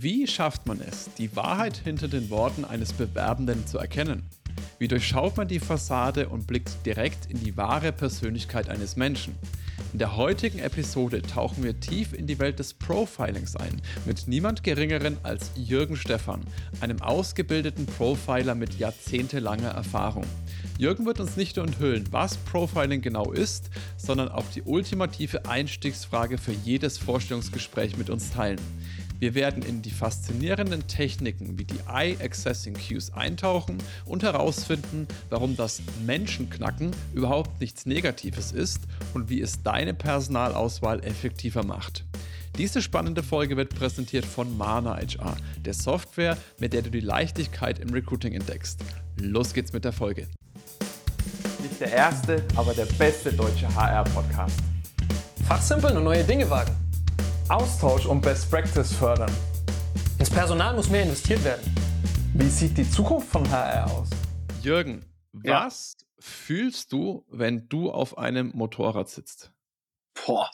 Wie schafft man es, die Wahrheit hinter den Worten eines Bewerbenden zu erkennen? Wie durchschaut man die Fassade und blickt direkt in die wahre Persönlichkeit eines Menschen? In der heutigen Episode tauchen wir tief in die Welt des Profilings ein, mit niemand Geringeren als Jürgen Stephan, einem ausgebildeten Profiler mit jahrzehntelanger Erfahrung. Jürgen wird uns nicht nur enthüllen, was Profiling genau ist, sondern auch die ultimative Einstiegsfrage für jedes Vorstellungsgespräch mit uns teilen. Wir werden in die faszinierenden Techniken wie die Eye Accessing Cues eintauchen und herausfinden, warum das Menschenknacken überhaupt nichts Negatives ist und wie es deine Personalauswahl effektiver macht. Diese spannende Folge wird präsentiert von Mana HR, der Software, mit der du die Leichtigkeit im Recruiting entdeckst. Los geht's mit der Folge. Nicht der erste, aber der beste deutsche HR-Podcast. Fachsimpeln und neue Dinge wagen. Austausch und Best Practice fördern. Ins Personal muss mehr investiert werden. Wie sieht die Zukunft von HR aus? Jürgen, Ja. was fühlst du, wenn du auf einem Motorrad sitzt? Boah,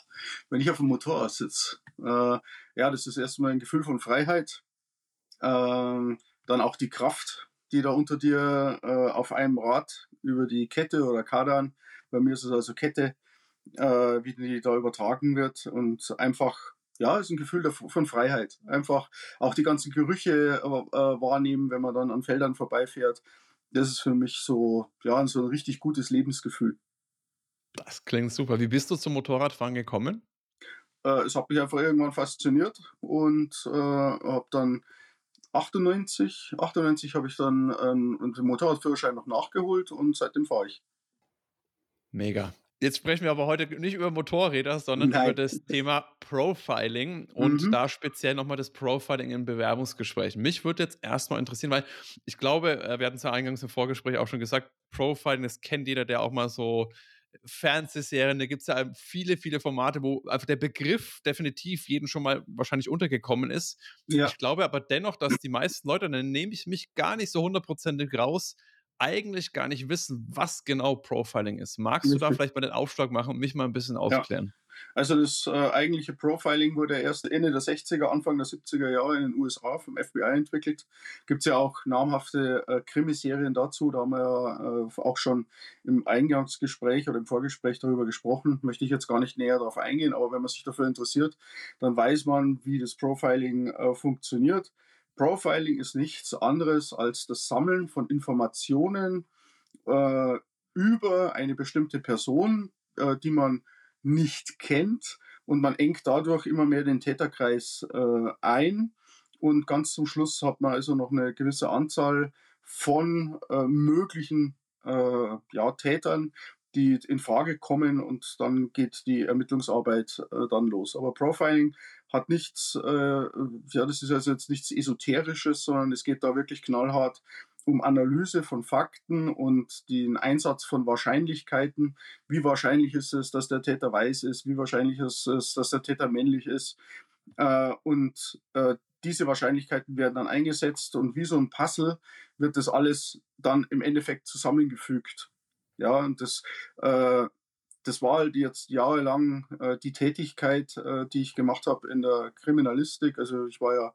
wenn ich auf dem Motorrad sitze, äh, ja, das ist erstmal ein Gefühl von Freiheit. Ähm, dann auch die Kraft, die da unter dir äh, auf einem Rad über die Kette oder Kardan, bei mir ist es also Kette, äh, wie die da übertragen wird und einfach, ja, ist ein Gefühl von Freiheit. Einfach auch die ganzen Gerüche äh, äh, wahrnehmen, wenn man dann an Feldern vorbeifährt. Das ist für mich so, ja, so ein richtig gutes Lebensgefühl. Das klingt super. Wie bist du zum Motorradfahren gekommen? äh, es hat mich einfach irgendwann fasziniert und äh, habe dann 98, 98 habe ich dann ähm, den Motorradführerschein noch nachgeholt und seitdem fahre ich. Mega. Jetzt sprechen wir aber heute nicht über Motorräder, sondern Nein. über das Thema Profiling und Mhm. da speziell nochmal das Profiling in Bewerbungsgesprächen. Mich würde jetzt erstmal interessieren, weil ich glaube, äh, wir hatten es ja eingangs im Vorgespräch auch schon gesagt, Profiling, das kennt jeder, der auch mal so Fernsehserien, da gibt es ja viele, viele Formate, wo einfach der Begriff definitiv jedem schon mal wahrscheinlich untergekommen ist. Ja, Ich glaube aber dennoch, dass die meisten Leute, dann nehme ich mich gar nicht so hundertprozentig raus, eigentlich gar nicht wissen, was genau Profiling ist. Magst du da vielleicht mal den Aufschlag machen und mich mal ein bisschen aufklären? also das äh, eigentliche Profiling wurde erst Ende der 60er, Anfang der 70er Jahre in den USA vom FBI entwickelt. Gibt es ja auch namhafte äh, Krimiserien dazu, da haben wir ja äh, auch schon im Eingangsgespräch oder im Vorgespräch darüber gesprochen. Möchte ich jetzt gar nicht näher darauf eingehen, aber wenn man sich dafür interessiert, dann weiß man, wie das Profiling äh, funktioniert. Profiling ist nichts anderes als das Sammeln von Informationen äh, über eine bestimmte Person, äh, die man nicht kennt. Und man engt dadurch immer mehr den Täterkreis äh, ein. Und ganz zum Schluss hat man also noch eine gewisse Anzahl von äh, möglichen äh, ja, Tätern, die in Frage kommen und dann geht die Ermittlungsarbeit äh, dann los. Aber Profiling hat nichts, äh, ja, das ist also jetzt nichts Esoterisches, sondern es geht da wirklich knallhart um Analyse von Fakten und den Einsatz von Wahrscheinlichkeiten. Wie wahrscheinlich ist es, dass der Täter weiß ist? Wie wahrscheinlich ist es, dass der Täter männlich ist? Äh, und äh, diese Wahrscheinlichkeiten werden dann eingesetzt und wie so ein Puzzle wird das alles dann im Endeffekt zusammengefügt. Ja, und das, äh, das war halt jetzt jahrelang äh, die Tätigkeit, äh, die ich gemacht habe in der Kriminalistik. Also ich war ja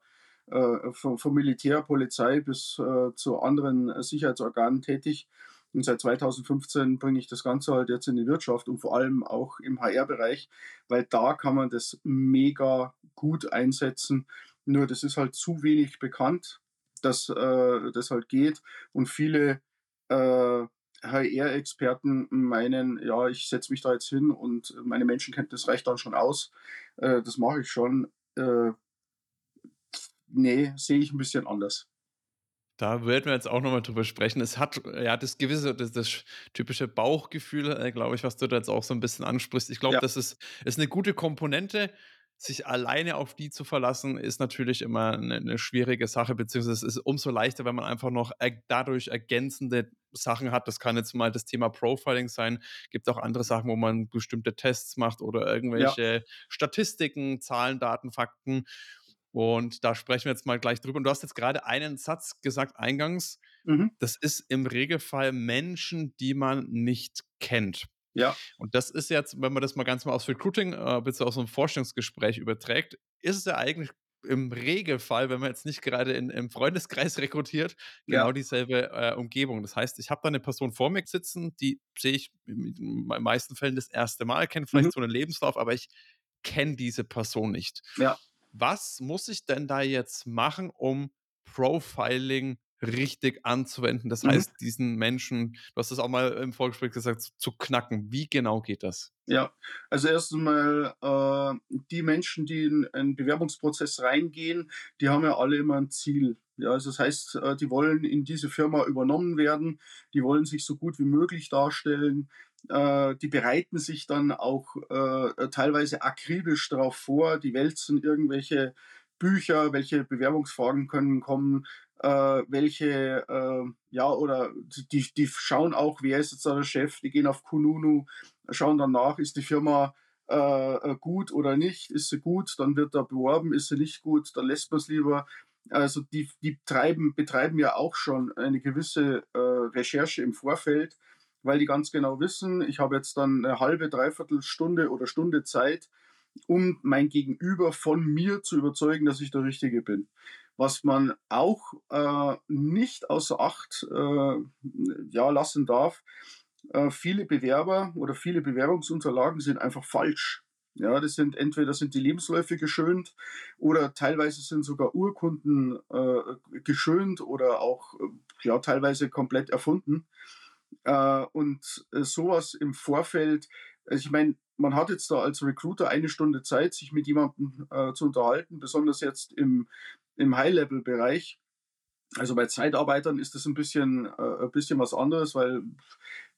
äh, vom, vom Militär, Polizei bis äh, zu anderen äh, Sicherheitsorganen tätig. Und seit 2015 bringe ich das Ganze halt jetzt in die Wirtschaft und vor allem auch im HR-Bereich, weil da kann man das mega gut einsetzen. Nur das ist halt zu wenig bekannt, dass das halt geht. Und viele HR-Experten meinen, ja, ich setze mich da jetzt hin und meine Menschenkenntnis reicht dann schon aus. Äh, das mache ich schon. Äh, nee, sehe ich ein bisschen anders. Da werden wir jetzt auch nochmal drüber sprechen. Es hat ja das gewisse, das, das typische Bauchgefühl, äh, glaube ich, was du da jetzt auch so ein bisschen ansprichst. Ich glaube, Ja. das ist, ist eine gute Komponente. Sich alleine auf die zu verlassen, ist natürlich immer eine, eine schwierige Sache, beziehungsweise es ist umso leichter, wenn man einfach noch er, dadurch ergänzende Sachen hat. Das kann jetzt mal das Thema Profiling sein. Gibt auch andere Sachen, wo man bestimmte Tests macht oder irgendwelche Statistiken, Zahlen, Daten, Fakten. Und da sprechen wir jetzt mal gleich drüber. Und du hast jetzt gerade einen Satz gesagt eingangs. Mhm. Das ist im Regelfall Menschen, die man nicht kennt. Ja, Und das ist jetzt, wenn man das mal ganz mal aufs Recruiting äh, bzw. aus so einem Vorstellungsgespräch überträgt, ist es ja eigentlich im Regelfall, wenn man jetzt nicht gerade in, im Freundeskreis rekrutiert, genau ja. dieselbe äh, Umgebung. Das heißt, ich habe da eine Person vor mir sitzen, die sehe ich in den meisten Fällen das erste Mal, kenne vielleicht mhm. so einen Lebenslauf, aber ich kenne diese Person nicht. Ja. Was muss ich denn da jetzt machen, um Profiling richtig anzuwenden? Das mhm. heißt, diesen Menschen, du hast es auch mal im Vorgespräch gesagt, zu knacken. Wie genau geht das? Ja, also erstens mal äh, die Menschen, die in einen Bewerbungsprozess reingehen, die haben ja alle immer ein Ziel. Ja, also das heißt, äh, die wollen in diese Firma übernommen werden, die wollen sich so gut wie möglich darstellen, äh, die bereiten sich dann auch äh, teilweise akribisch darauf vor, die wälzen irgendwelche Bücher, welche Bewerbungsfragen können kommen, äh, welche, äh, ja, oder die, die schauen auch, wer ist jetzt da der Chef, die gehen auf Kununu, schauen dann nach, ist die Firma äh, äh, gut oder nicht, ist sie gut, dann wird da beworben, ist sie nicht gut, dann lässt man es lieber. Also die, die treiben, betreiben ja auch schon eine gewisse äh, Recherche im Vorfeld, weil die ganz genau wissen, ich habe jetzt dann eine halbe, dreiviertel Stunde oder Stunde Zeit, um mein Gegenüber von mir zu überzeugen, dass ich der Richtige bin. Was man auch äh, nicht außer Acht äh, ja, lassen darf, äh, viele Bewerber oder viele Bewerbungsunterlagen sind einfach falsch. Ja, das sind entweder sind die Lebensläufe geschönt oder teilweise sind sogar Urkunden äh, geschönt oder auch äh, ja, teilweise komplett erfunden. Äh, und äh, sowas im Vorfeld, also ich meine, man hat jetzt da als Recruiter eine Stunde Zeit, sich mit jemandem äh, zu unterhalten, besonders jetzt im, im High-Level-Bereich. Also bei Zeitarbeitern ist das ein bisschen, äh, ein bisschen was anderes, weil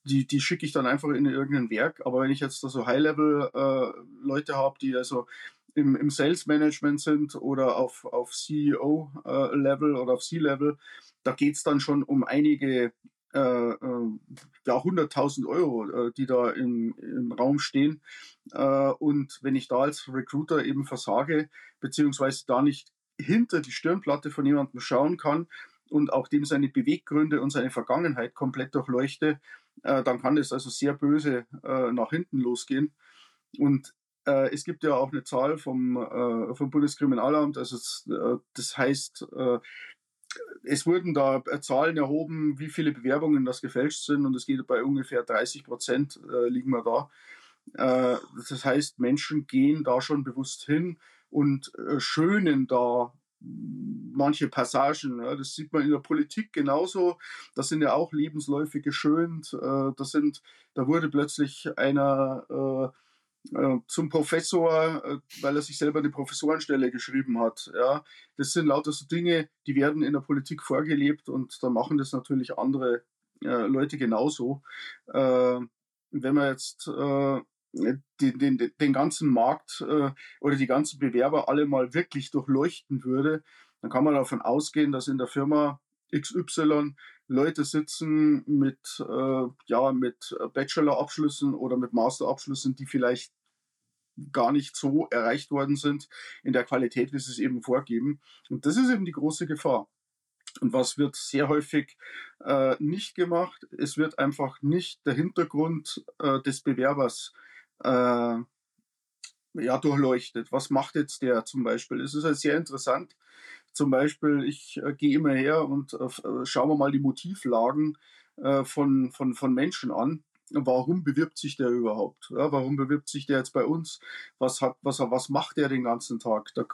die, die schicke ich dann einfach in irgendein Werk. Aber wenn ich jetzt da so High-Level-Leute äh, habe, die also im, im Sales-Management sind oder auf, auf CEO-Level äh, oder auf C-Level, da geht es dann schon um einige äh, äh, ja, 100.000 Euro, äh, die da im, im Raum stehen. Äh, und wenn ich da als Recruiter eben versage, beziehungsweise da nicht hinter die Stirnplatte von jemandem schauen kann und auch dem seine Beweggründe und seine Vergangenheit komplett durchleuchte, dann kann das also sehr böse nach hinten losgehen. Und es gibt ja auch eine Zahl vom, vom Bundeskriminalamt, also es, das heißt, es wurden da Zahlen erhoben, wie viele Bewerbungen das gefälscht sind und es geht bei ungefähr 30 Prozent liegen wir da. das heißt, Menschen gehen da schon bewusst hin und schönen da manche Passagen. Ja, das sieht man in der Politik genauso. Das sind ja auch Lebensläufe geschönt. Äh, das sind, da wurde plötzlich einer äh, äh, zum Professor, äh, weil er sich selber eine Professorenstelle geschrieben hat. Ja, das sind lauter so Dinge, die werden in der Politik vorgelebt und da machen das natürlich andere äh, Leute genauso. Äh, wenn man jetzt den, den, den ganzen Markt äh, oder die ganzen Bewerber alle mal wirklich durchleuchten würde, dann kann man davon ausgehen, dass in der Firma XY Leute sitzen mit, äh, ja, mit Bachelor-Abschlüssen oder mit Master-Abschlüssen, die vielleicht gar nicht so erreicht worden sind in der Qualität, wie sie es eben vorgeben. Und das ist eben die große Gefahr. Und was wird sehr häufig äh, nicht gemacht? Es wird einfach nicht der Hintergrund äh, des Bewerbers äh, ja, durchleuchtet. Was macht jetzt der zum Beispiel? Es ist halt sehr interessant. Zum Beispiel, ich äh, gehe immer her und äh, äh schaue mir mal die Motivlagen äh, von, von, von Menschen an. Warum bewirbt sich der überhaupt? Ja, warum bewirbt sich der jetzt bei uns? Was, hat, was, was macht der den ganzen Tag? Da,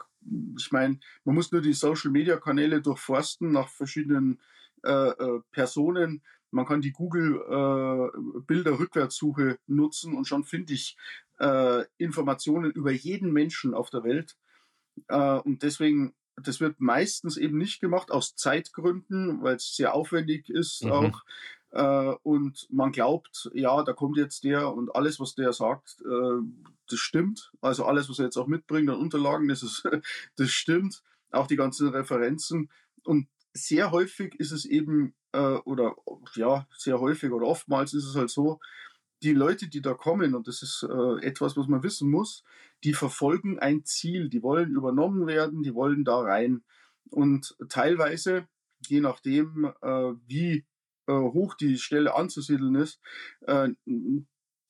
ich meine, man muss nur die Social-Media-Kanäle durchforsten nach verschiedenen äh, äh, Personen, man kann die Google äh, Bilder-Rückwärtssuche nutzen und schon finde ich äh, Informationen über jeden Menschen auf der Welt. Äh, und deswegen, das wird meistens eben nicht gemacht aus Zeitgründen, weil es sehr aufwendig ist mhm. auch. Äh, und man glaubt, ja, da kommt jetzt der und alles, was der sagt, äh, das stimmt. Also alles, was er jetzt auch mitbringt an Unterlagen, das, ist, das stimmt. Auch die ganzen Referenzen. Und sehr häufig ist es eben, äh, oder ja, sehr häufig oder oftmals ist es halt so, die Leute, die da kommen, und das ist etwas, was man wissen muss, die verfolgen ein Ziel, die wollen übernommen werden, die wollen da rein. Und teilweise, je nachdem, wie hoch die Stelle anzusiedeln ist, äh,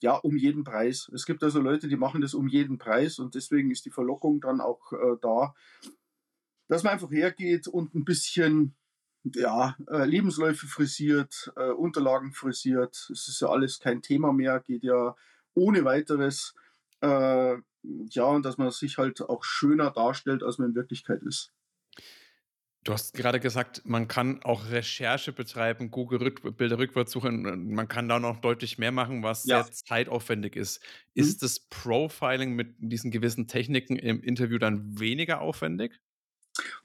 ja, um jeden Preis. Es gibt also Leute, die machen das um jeden Preis und deswegen ist die Verlockung dann auch äh, da, dass man einfach hergeht und ein bisschen ja, äh, Lebensläufe frisiert, äh, Unterlagen frisiert. Es ist ja alles kein Thema mehr, geht ja ohne weiteres. Äh, ja, und dass man sich halt auch schöner darstellt, als man in Wirklichkeit ist. Du hast gerade gesagt, man kann auch Recherche betreiben, Google Rück Bilder rückwärts suchen. Man kann da noch deutlich mehr machen, was Ja. sehr zeitaufwendig ist. Mhm. Ist das Profiling mit diesen gewissen Techniken im Interview dann weniger aufwendig?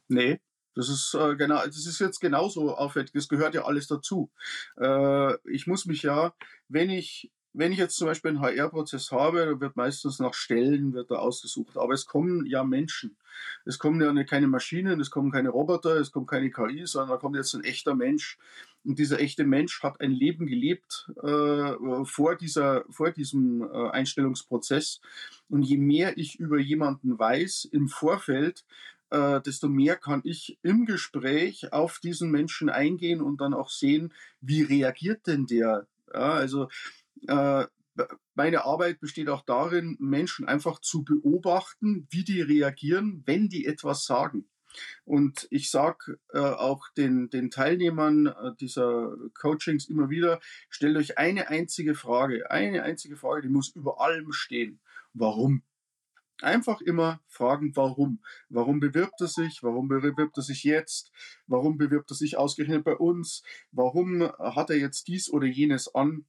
Nee, das ist äh, genau, das ist jetzt genauso aufwendig. Das gehört ja alles dazu. Äh, ich muss mich ja, wenn ich, wenn ich jetzt zum Beispiel einen HR-Prozess habe, dann wird meistens nach Stellen wird da ausgesucht. Aber es kommen ja Menschen. Es kommen ja keine Maschinen, es kommen keine Roboter, es kommt keine KI, sondern da kommt jetzt ein echter Mensch. Und dieser echte Mensch hat ein Leben gelebt äh, vor, dieser, vor diesem äh, Einstellungsprozess. Und je mehr ich über jemanden weiß im Vorfeld, äh, desto mehr kann ich im Gespräch auf diesen Menschen eingehen und dann auch sehen, wie reagiert denn der. Ja, also äh, meine Arbeit besteht auch darin, Menschen einfach zu beobachten, wie die reagieren, wenn die etwas sagen. Und ich sage äh, auch den, den Teilnehmern äh, dieser Coachings immer wieder, stellt euch eine einzige Frage, eine einzige Frage, die muss über allem stehen. Warum? Einfach immer fragen, warum. Warum bewirbt er sich? Warum bewirbt er sich jetzt? Warum bewirbt er sich ausgerechnet bei uns? Warum hat er jetzt dies oder jenes an?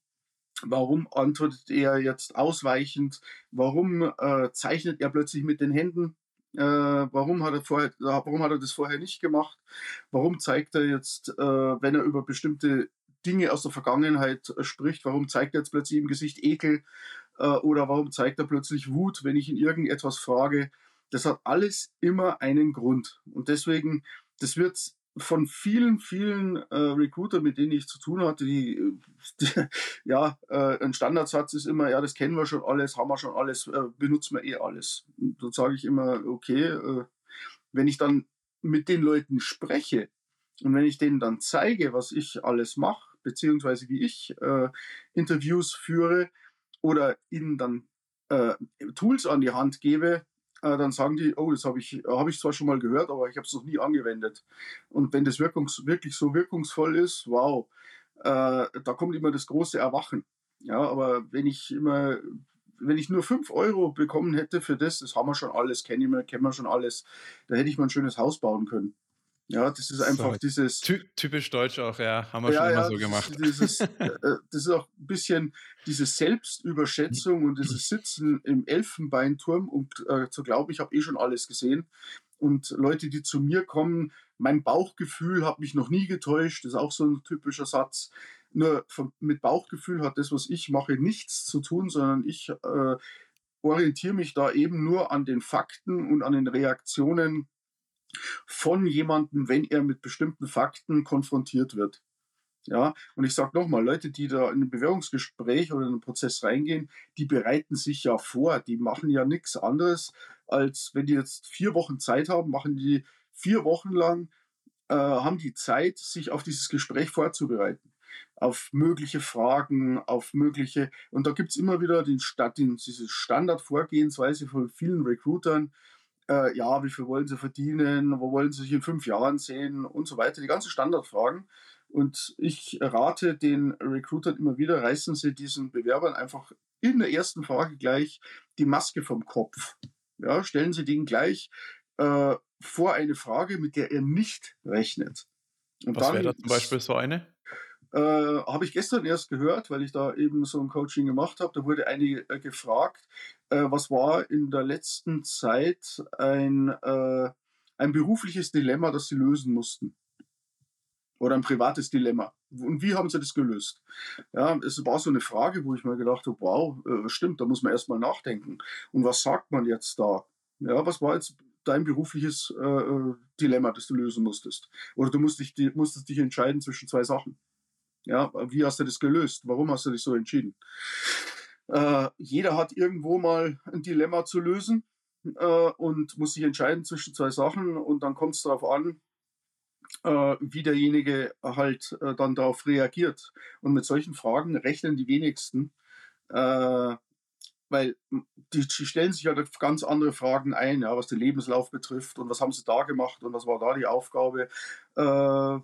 Warum antwortet er jetzt ausweichend? Warum äh, zeichnet er plötzlich mit den Händen? Äh, warum, hat er vorher, warum hat er das vorher nicht gemacht? Warum zeigt er jetzt, äh, wenn er über bestimmte Dinge aus der Vergangenheit spricht, warum zeigt er jetzt plötzlich im Gesicht Ekel? Äh, oder warum zeigt er plötzlich Wut, wenn ich ihn irgendetwas frage? Das hat alles immer einen Grund. Und deswegen, das wird von vielen, vielen äh, Recruiter, mit denen ich zu tun hatte, die, die ja, äh, ein Standardsatz ist immer, ja, das kennen wir schon alles, haben wir schon alles, äh, benutzen wir eh alles. Und da sage ich immer, okay, äh, wenn ich dann mit den Leuten spreche und wenn ich denen dann zeige, was ich alles mache, beziehungsweise wie ich äh, Interviews führe oder ihnen dann äh, Tools an die Hand gebe, äh, dann sagen die, oh, das habe ich, hab ich zwar schon mal gehört, aber ich habe es noch nie angewendet. Und wenn das wirkungs wirklich so wirkungsvoll ist, wow, äh, da kommt immer das große Erwachen. Ja, aber wenn ich immer, wenn ich nur 5 Euro bekommen hätte für das, das haben wir schon alles, kennen wir, kennen wir schon alles, da hätte ich mal ein schönes Haus bauen können. Ja, das ist einfach So, dieses. Ty typisch deutsch auch, ja. Haben wir schon Ja, immer ja, so gemacht. dieses, äh, äh, das ist auch ein bisschen diese Selbstüberschätzung und dieses Sitzen im Elfenbeinturm und äh, zu glauben, ich habe eh schon alles gesehen. Und Leute, die zu mir kommen, mein Bauchgefühl hat mich noch nie getäuscht, das ist auch so ein typischer Satz. Nur von, mit Bauchgefühl hat das, was ich mache, nichts zu tun, sondern ich äh, orientiere mich da eben nur an den Fakten und an den Reaktionen von jemandem, wenn er mit bestimmten Fakten konfrontiert wird. Ja, und ich sage nochmal, Leute, die da in ein Bewerbungsgespräch oder in einen Prozess reingehen, die bereiten sich ja vor, die machen ja nichts anderes, als wenn die jetzt vier Wochen Zeit haben, machen die vier Wochen lang, äh, haben die Zeit, sich auf dieses Gespräch vorzubereiten. Auf mögliche Fragen, auf mögliche, und da gibt es immer wieder den, Sta- den, diese Standardvorgehensweise von vielen Recruitern, äh, ja, wie viel wollen sie verdienen, wo wollen sie sich in fünf Jahren sehen und so weiter, die ganzen Standardfragen. Und ich rate den Recruitern immer wieder, reißen sie diesen Bewerbern einfach in der ersten Frage gleich die Maske vom Kopf. Ja, stellen sie den gleich äh, vor eine Frage, mit der er nicht rechnet. Und Was wäre da zum Beispiel so eine? Äh, habe ich gestern erst gehört, weil ich da eben so ein Coaching gemacht habe. Da wurde eine äh, gefragt, äh, was war in der letzten Zeit ein, äh, ein berufliches Dilemma, das sie lösen mussten. Oder ein privates Dilemma. Und wie haben sie das gelöst? Ja, es war so eine Frage, wo ich mir gedacht habe, wow, äh, stimmt, da muss man erstmal nachdenken. Und was sagt man jetzt da? Ja, was war jetzt dein berufliches äh, Dilemma, das du lösen musstest? Oder du musst dich, musstest dich entscheiden zwischen zwei Sachen. Ja, wie hast du das gelöst? Warum hast du dich so entschieden? Äh, jeder hat irgendwo mal ein Dilemma zu lösen äh, und muss sich entscheiden zwischen zwei Sachen und dann kommt es darauf an, äh, wie derjenige halt äh, dann darauf reagiert. Und mit solchen Fragen rechnen die wenigsten. Äh, weil die, die, stellen sich halt ganz andere Fragen ein, ja, was den Lebenslauf betrifft und was haben sie da gemacht und was war da die Aufgabe, äh,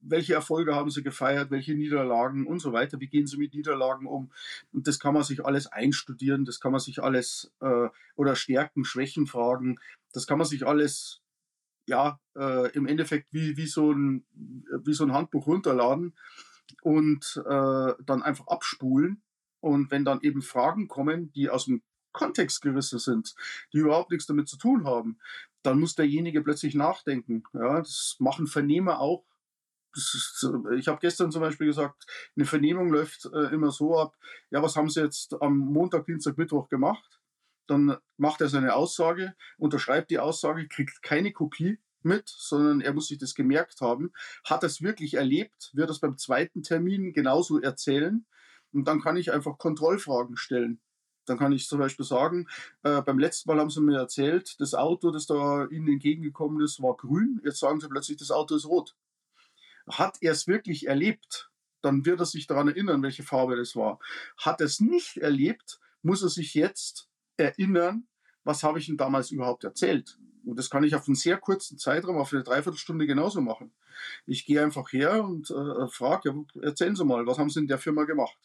welche Erfolge haben sie gefeiert, welche Niederlagen und so weiter, wie gehen sie mit Niederlagen um. Und das kann man sich alles einstudieren, das kann man sich alles, äh, oder Stärken, Schwächen fragen, das kann man sich alles, ja, äh, im Endeffekt wie, wie, so ein, wie so ein Handbuch runterladen und äh, dann einfach abspulen. Und wenn dann eben Fragen kommen, die aus dem Kontext gerissen sind, die überhaupt nichts damit zu tun haben, dann muss derjenige plötzlich nachdenken. Ja, das machen Vernehmer auch ich habe gestern zum Beispiel gesagt, eine Vernehmung läuft äh, immer so ab, ja, was haben Sie jetzt am Montag, Dienstag, Mittwoch gemacht? Dann macht er seine Aussage, unterschreibt die Aussage, kriegt keine Kopie mit, sondern er muss sich das gemerkt haben. Hat er es wirklich erlebt, wird es beim zweiten Termin genauso erzählen und dann kann ich einfach Kontrollfragen stellen. Dann kann ich zum Beispiel sagen, äh, beim letzten Mal haben sie mir erzählt, das Auto, das da ihnen entgegengekommen ist, war grün. Jetzt sagen sie plötzlich, das Auto ist rot. Hat er es wirklich erlebt, dann wird er sich daran erinnern, welche Farbe das war. Hat er es nicht erlebt, muss er sich jetzt erinnern, was habe ich ihm damals überhaupt erzählt. Und das kann ich auf einen sehr kurzen Zeitraum, auf eine Dreiviertelstunde genauso machen. Ich gehe einfach her und äh, frage, ja, erzählen Sie mal, was haben Sie in der Firma gemacht?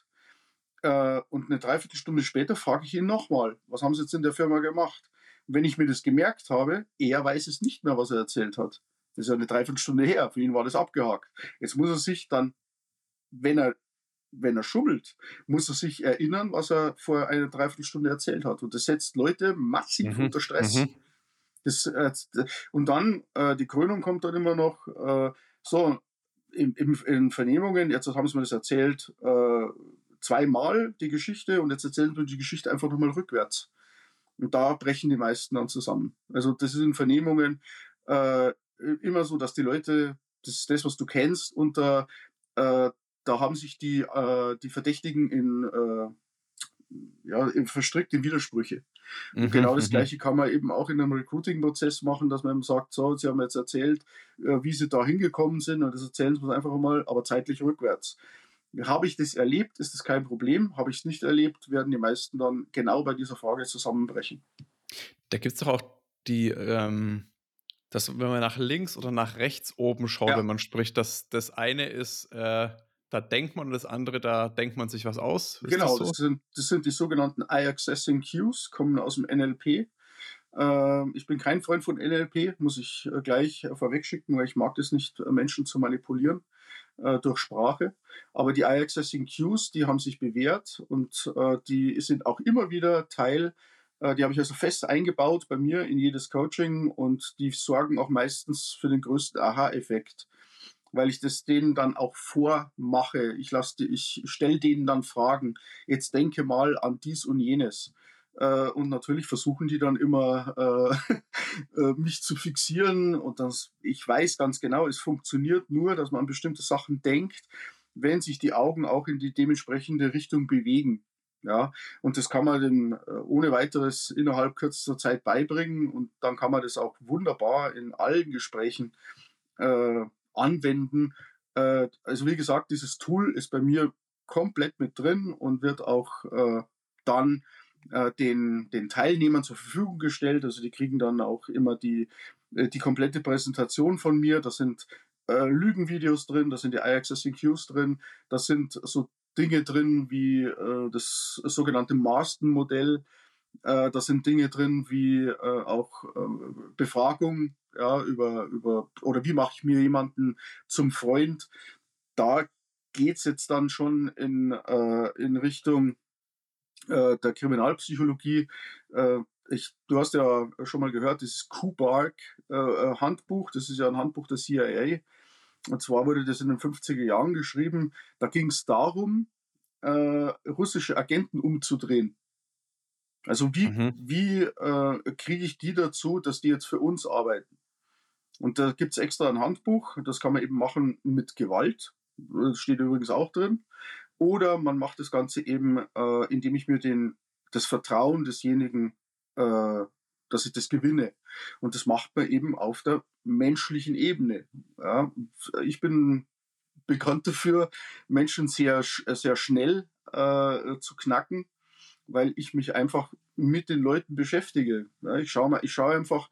Äh, und eine Dreiviertelstunde später frage ich ihn nochmal, was haben Sie jetzt in der Firma gemacht? Und wenn ich mir das gemerkt habe, er weiß es nicht mehr, was er erzählt hat. Das ist ja eine Dreiviertelstunde her. Für ihn war das abgehakt. Jetzt muss er sich dann, wenn er, wenn er schummelt, muss er sich erinnern, was er vor einer Dreiviertelstunde erzählt hat. Und das setzt Leute massiv mhm. unter Stress. Mhm. Das, äh, und dann, äh, die Krönung kommt dann immer noch, äh, so, in, in, in, Vernehmungen, jetzt haben sie mir das erzählt, äh, zweimal die Geschichte und jetzt erzählen wir die Geschichte einfach nochmal rückwärts. Und da brechen die meisten dann zusammen. Also das ist in Vernehmungen, äh, immer so, dass die Leute, das ist das, was du kennst, und äh, äh, da haben sich die, äh, die Verdächtigen in, äh, ja, verstrickt in Widersprüche. Und mhm, genau das mhm. Gleiche kann man eben auch in einem Recruiting-Prozess machen, dass man eben sagt, so, Sie haben jetzt erzählt, äh, wie Sie da hingekommen sind, und das erzählen Sie uns einfach mal, aber zeitlich rückwärts. Habe ich das erlebt, ist das kein Problem. Habe ich es nicht erlebt, werden die meisten dann genau bei dieser Frage zusammenbrechen. Da gibt es doch auch die, ähm, dass wenn man nach links oder nach rechts oben schaut, ja. wenn man spricht, dass das eine ist, äh, da denkt man und das andere, da denkt man sich was aus. Ist genau, das, so? das, sind, das sind die sogenannten Eye-Accessing Cues, kommen aus dem NLP. Äh, ich bin kein Freund von NLP, muss ich äh, gleich vorwegschicken, weil ich mag das nicht, äh, Menschen zu manipulieren äh, durch Sprache. Aber die Eye-Accessing Cues, die haben sich bewährt und äh, die sind auch immer wieder Teil äh, die habe ich also fest eingebaut bei mir in jedes Coaching und die sorgen auch meistens für den größten Aha-Effekt, weil ich das denen dann auch vormache. Ich, ich stelle denen dann Fragen. Jetzt denke mal an dies und jenes. Äh, und natürlich versuchen die dann immer, äh, mich zu fixieren. Und das, ich weiß ganz genau, es funktioniert nur, dass man an bestimmte Sachen denkt, wenn sich die Augen auch in die dementsprechende Richtung bewegen. Ja, und das kann man dann äh, ohne weiteres innerhalb kürzester Zeit beibringen und dann kann man das auch wunderbar in allen Gesprächen äh, anwenden. Äh, also wie gesagt, dieses Tool ist bei mir komplett mit drin und wird auch äh, dann äh, den, den Teilnehmern zur Verfügung gestellt. Also die kriegen dann auch immer die, äh, die komplette Präsentation von mir. Da sind Lügenvideos drin, da sind die Cues drin, da sind so Dinge drin wie äh, das sogenannte Marston-Modell. Äh, da sind Dinge drin wie äh, auch äh, Befragung ja, über, über, oder wie mache ich mir jemanden zum Freund. Da geht es jetzt dann schon in, äh, in Richtung äh, der Kriminalpsychologie. Ich, du hast ja schon mal gehört, dieses Q-Bark-Handbuch, das ist ja ein Handbuch der CIA. Und zwar wurde das in den 50er Jahren geschrieben. Da ging es darum, äh, russische Agenten umzudrehen. Also wie, mhm. wie äh, kriege ich die dazu, dass die jetzt für uns arbeiten? Und da gibt es extra ein Handbuch, das kann man eben machen mit Gewalt. Das steht übrigens auch drin. Oder man macht das Ganze eben, äh, indem ich mir den, das Vertrauen desjenigen äh, dass ich das gewinne. Und das macht man eben auf der menschlichen Ebene. Ja, ich bin bekannt dafür, Menschen sehr, sehr schnell äh, zu knacken. weil ich mich einfach mit den Leuten beschäftige. Ja, ich schaue ich schaue einfach,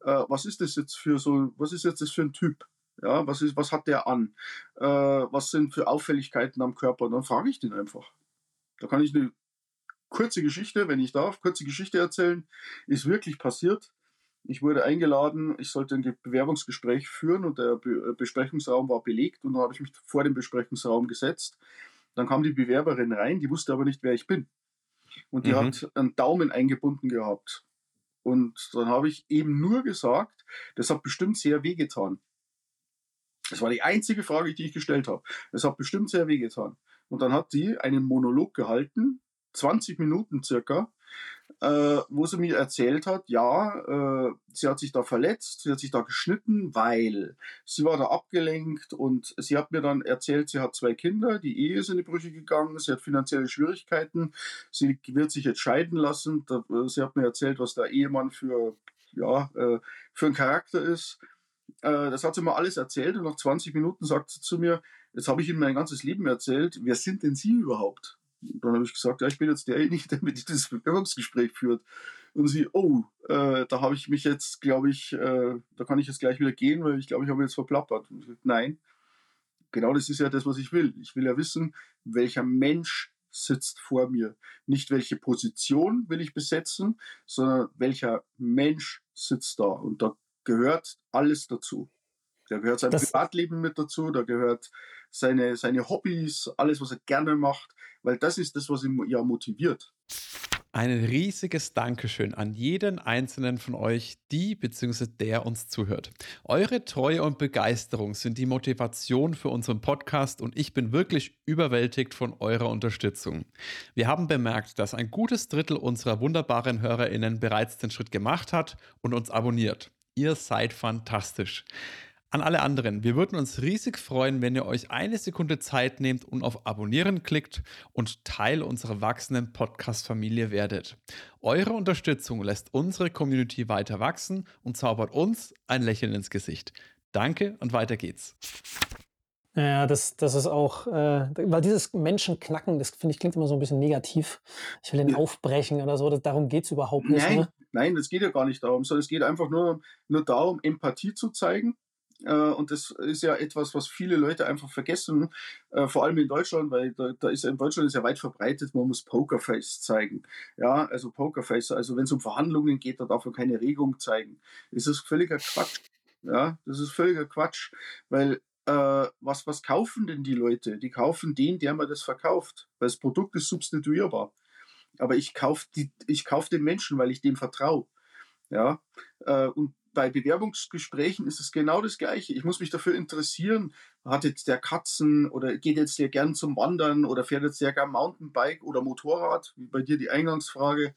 äh, was ist das jetzt für so, was ist jetzt das für ein Typ? Ja, was, ist, was hat der an? Äh, was sind für Auffälligkeiten am Körper? Und dann frage ich den einfach. Da kann ich eine kurze Geschichte, wenn ich darf, kurze Geschichte erzählen. Ist wirklich passiert. Ich wurde eingeladen, ich sollte ein Bewerbungsgespräch führen und der Be äh, Besprechungsraum war belegt und dann habe ich mich vor den Besprechungsraum gesetzt. Dann kam die Bewerberin rein, die wusste aber nicht, wer ich bin. Und die mhm. hat einen Daumen eingebunden gehabt. Und dann habe ich eben nur gesagt, das hat bestimmt sehr wehgetan. Das war die einzige Frage, die ich gestellt habe. Das hat bestimmt sehr wehgetan. Und dann hat sie einen Monolog gehalten, 20 Minuten circa, äh, wo sie mir erzählt hat, ja, äh, sie hat sich da verletzt, sie hat sich da geschnitten, weil sie war da abgelenkt und sie hat mir dann erzählt, sie hat zwei Kinder, die Ehe ist in die Brüche gegangen, sie hat finanzielle Schwierigkeiten, sie wird sich jetzt scheiden lassen. Da, äh, sie hat mir erzählt, was der Ehemann für, ja, äh, für ein Charakter ist. Äh, das hat sie mir alles erzählt und nach 20 Minuten sagt sie zu mir, jetzt habe ich Ihnen mein ganzes Leben erzählt, wer sind denn Sie überhaupt? Dann habe ich gesagt, ja, ich bin jetzt derjenige, der mit dieses Bewerbungsgespräch führt. Und sie, oh, äh, da habe ich mich jetzt, glaube ich, äh, da kann ich jetzt gleich wieder gehen, weil ich glaube, ich habe jetzt verplappert. Und ich gesagt, nein, genau das ist ja das, was ich will. Ich will ja wissen, welcher Mensch sitzt vor mir. Nicht welche Position will ich besetzen, sondern welcher Mensch sitzt da. Und da gehört alles dazu. Da gehört sein das Privatleben mit dazu, da gehört seine, seine Hobbys, alles, was er gerne macht, weil das ist das, was ihn ja motiviert. Ein riesiges Dankeschön an jeden einzelnen von euch, die bzw. der uns zuhört. Eure Treue und Begeisterung sind die Motivation für unseren Podcast und ich bin wirklich überwältigt von eurer Unterstützung. Wir haben bemerkt, dass ein gutes Drittel unserer wunderbaren HörerInnen bereits den Schritt gemacht hat und uns abonniert. Ihr seid fantastisch. An alle anderen, wir würden uns riesig freuen, wenn ihr euch eine Sekunde Zeit nehmt und auf Abonnieren klickt und Teil unserer wachsenden Podcast-Familie werdet. Eure Unterstützung lässt unsere Community weiter wachsen und zaubert uns ein Lächeln ins Gesicht. Danke und weiter geht's. Ja, das, das ist auch, äh, weil dieses Menschenknacken, das finde ich klingt immer so ein bisschen negativ. Ich will den aufbrechen oder so, das, darum geht es überhaupt nicht. Nein, ne? nein, das geht ja gar nicht darum, sondern es geht einfach nur, nur darum, Empathie zu zeigen und das ist ja etwas, was viele Leute einfach vergessen, äh, vor allem in Deutschland, weil da, da ist in Deutschland ist ja weit verbreitet, man muss Pokerface zeigen. Ja, also Pokerface, also wenn es um Verhandlungen geht, da darf man keine Regung zeigen. Das ist völliger Quatsch. Ja, das ist völliger Quatsch, weil äh, was, was kaufen denn die Leute? Die kaufen den, der mir das verkauft, weil das Produkt ist substituierbar. Aber ich kaufe kauf den Menschen, weil ich dem vertraue. Ja, äh, und bei Bewerbungsgesprächen ist es genau das Gleiche. Ich muss mich dafür interessieren, hat jetzt der Katzen oder geht jetzt der gern zum Wandern oder fährt jetzt der gern Mountainbike oder Motorrad, wie bei dir die Eingangsfrage.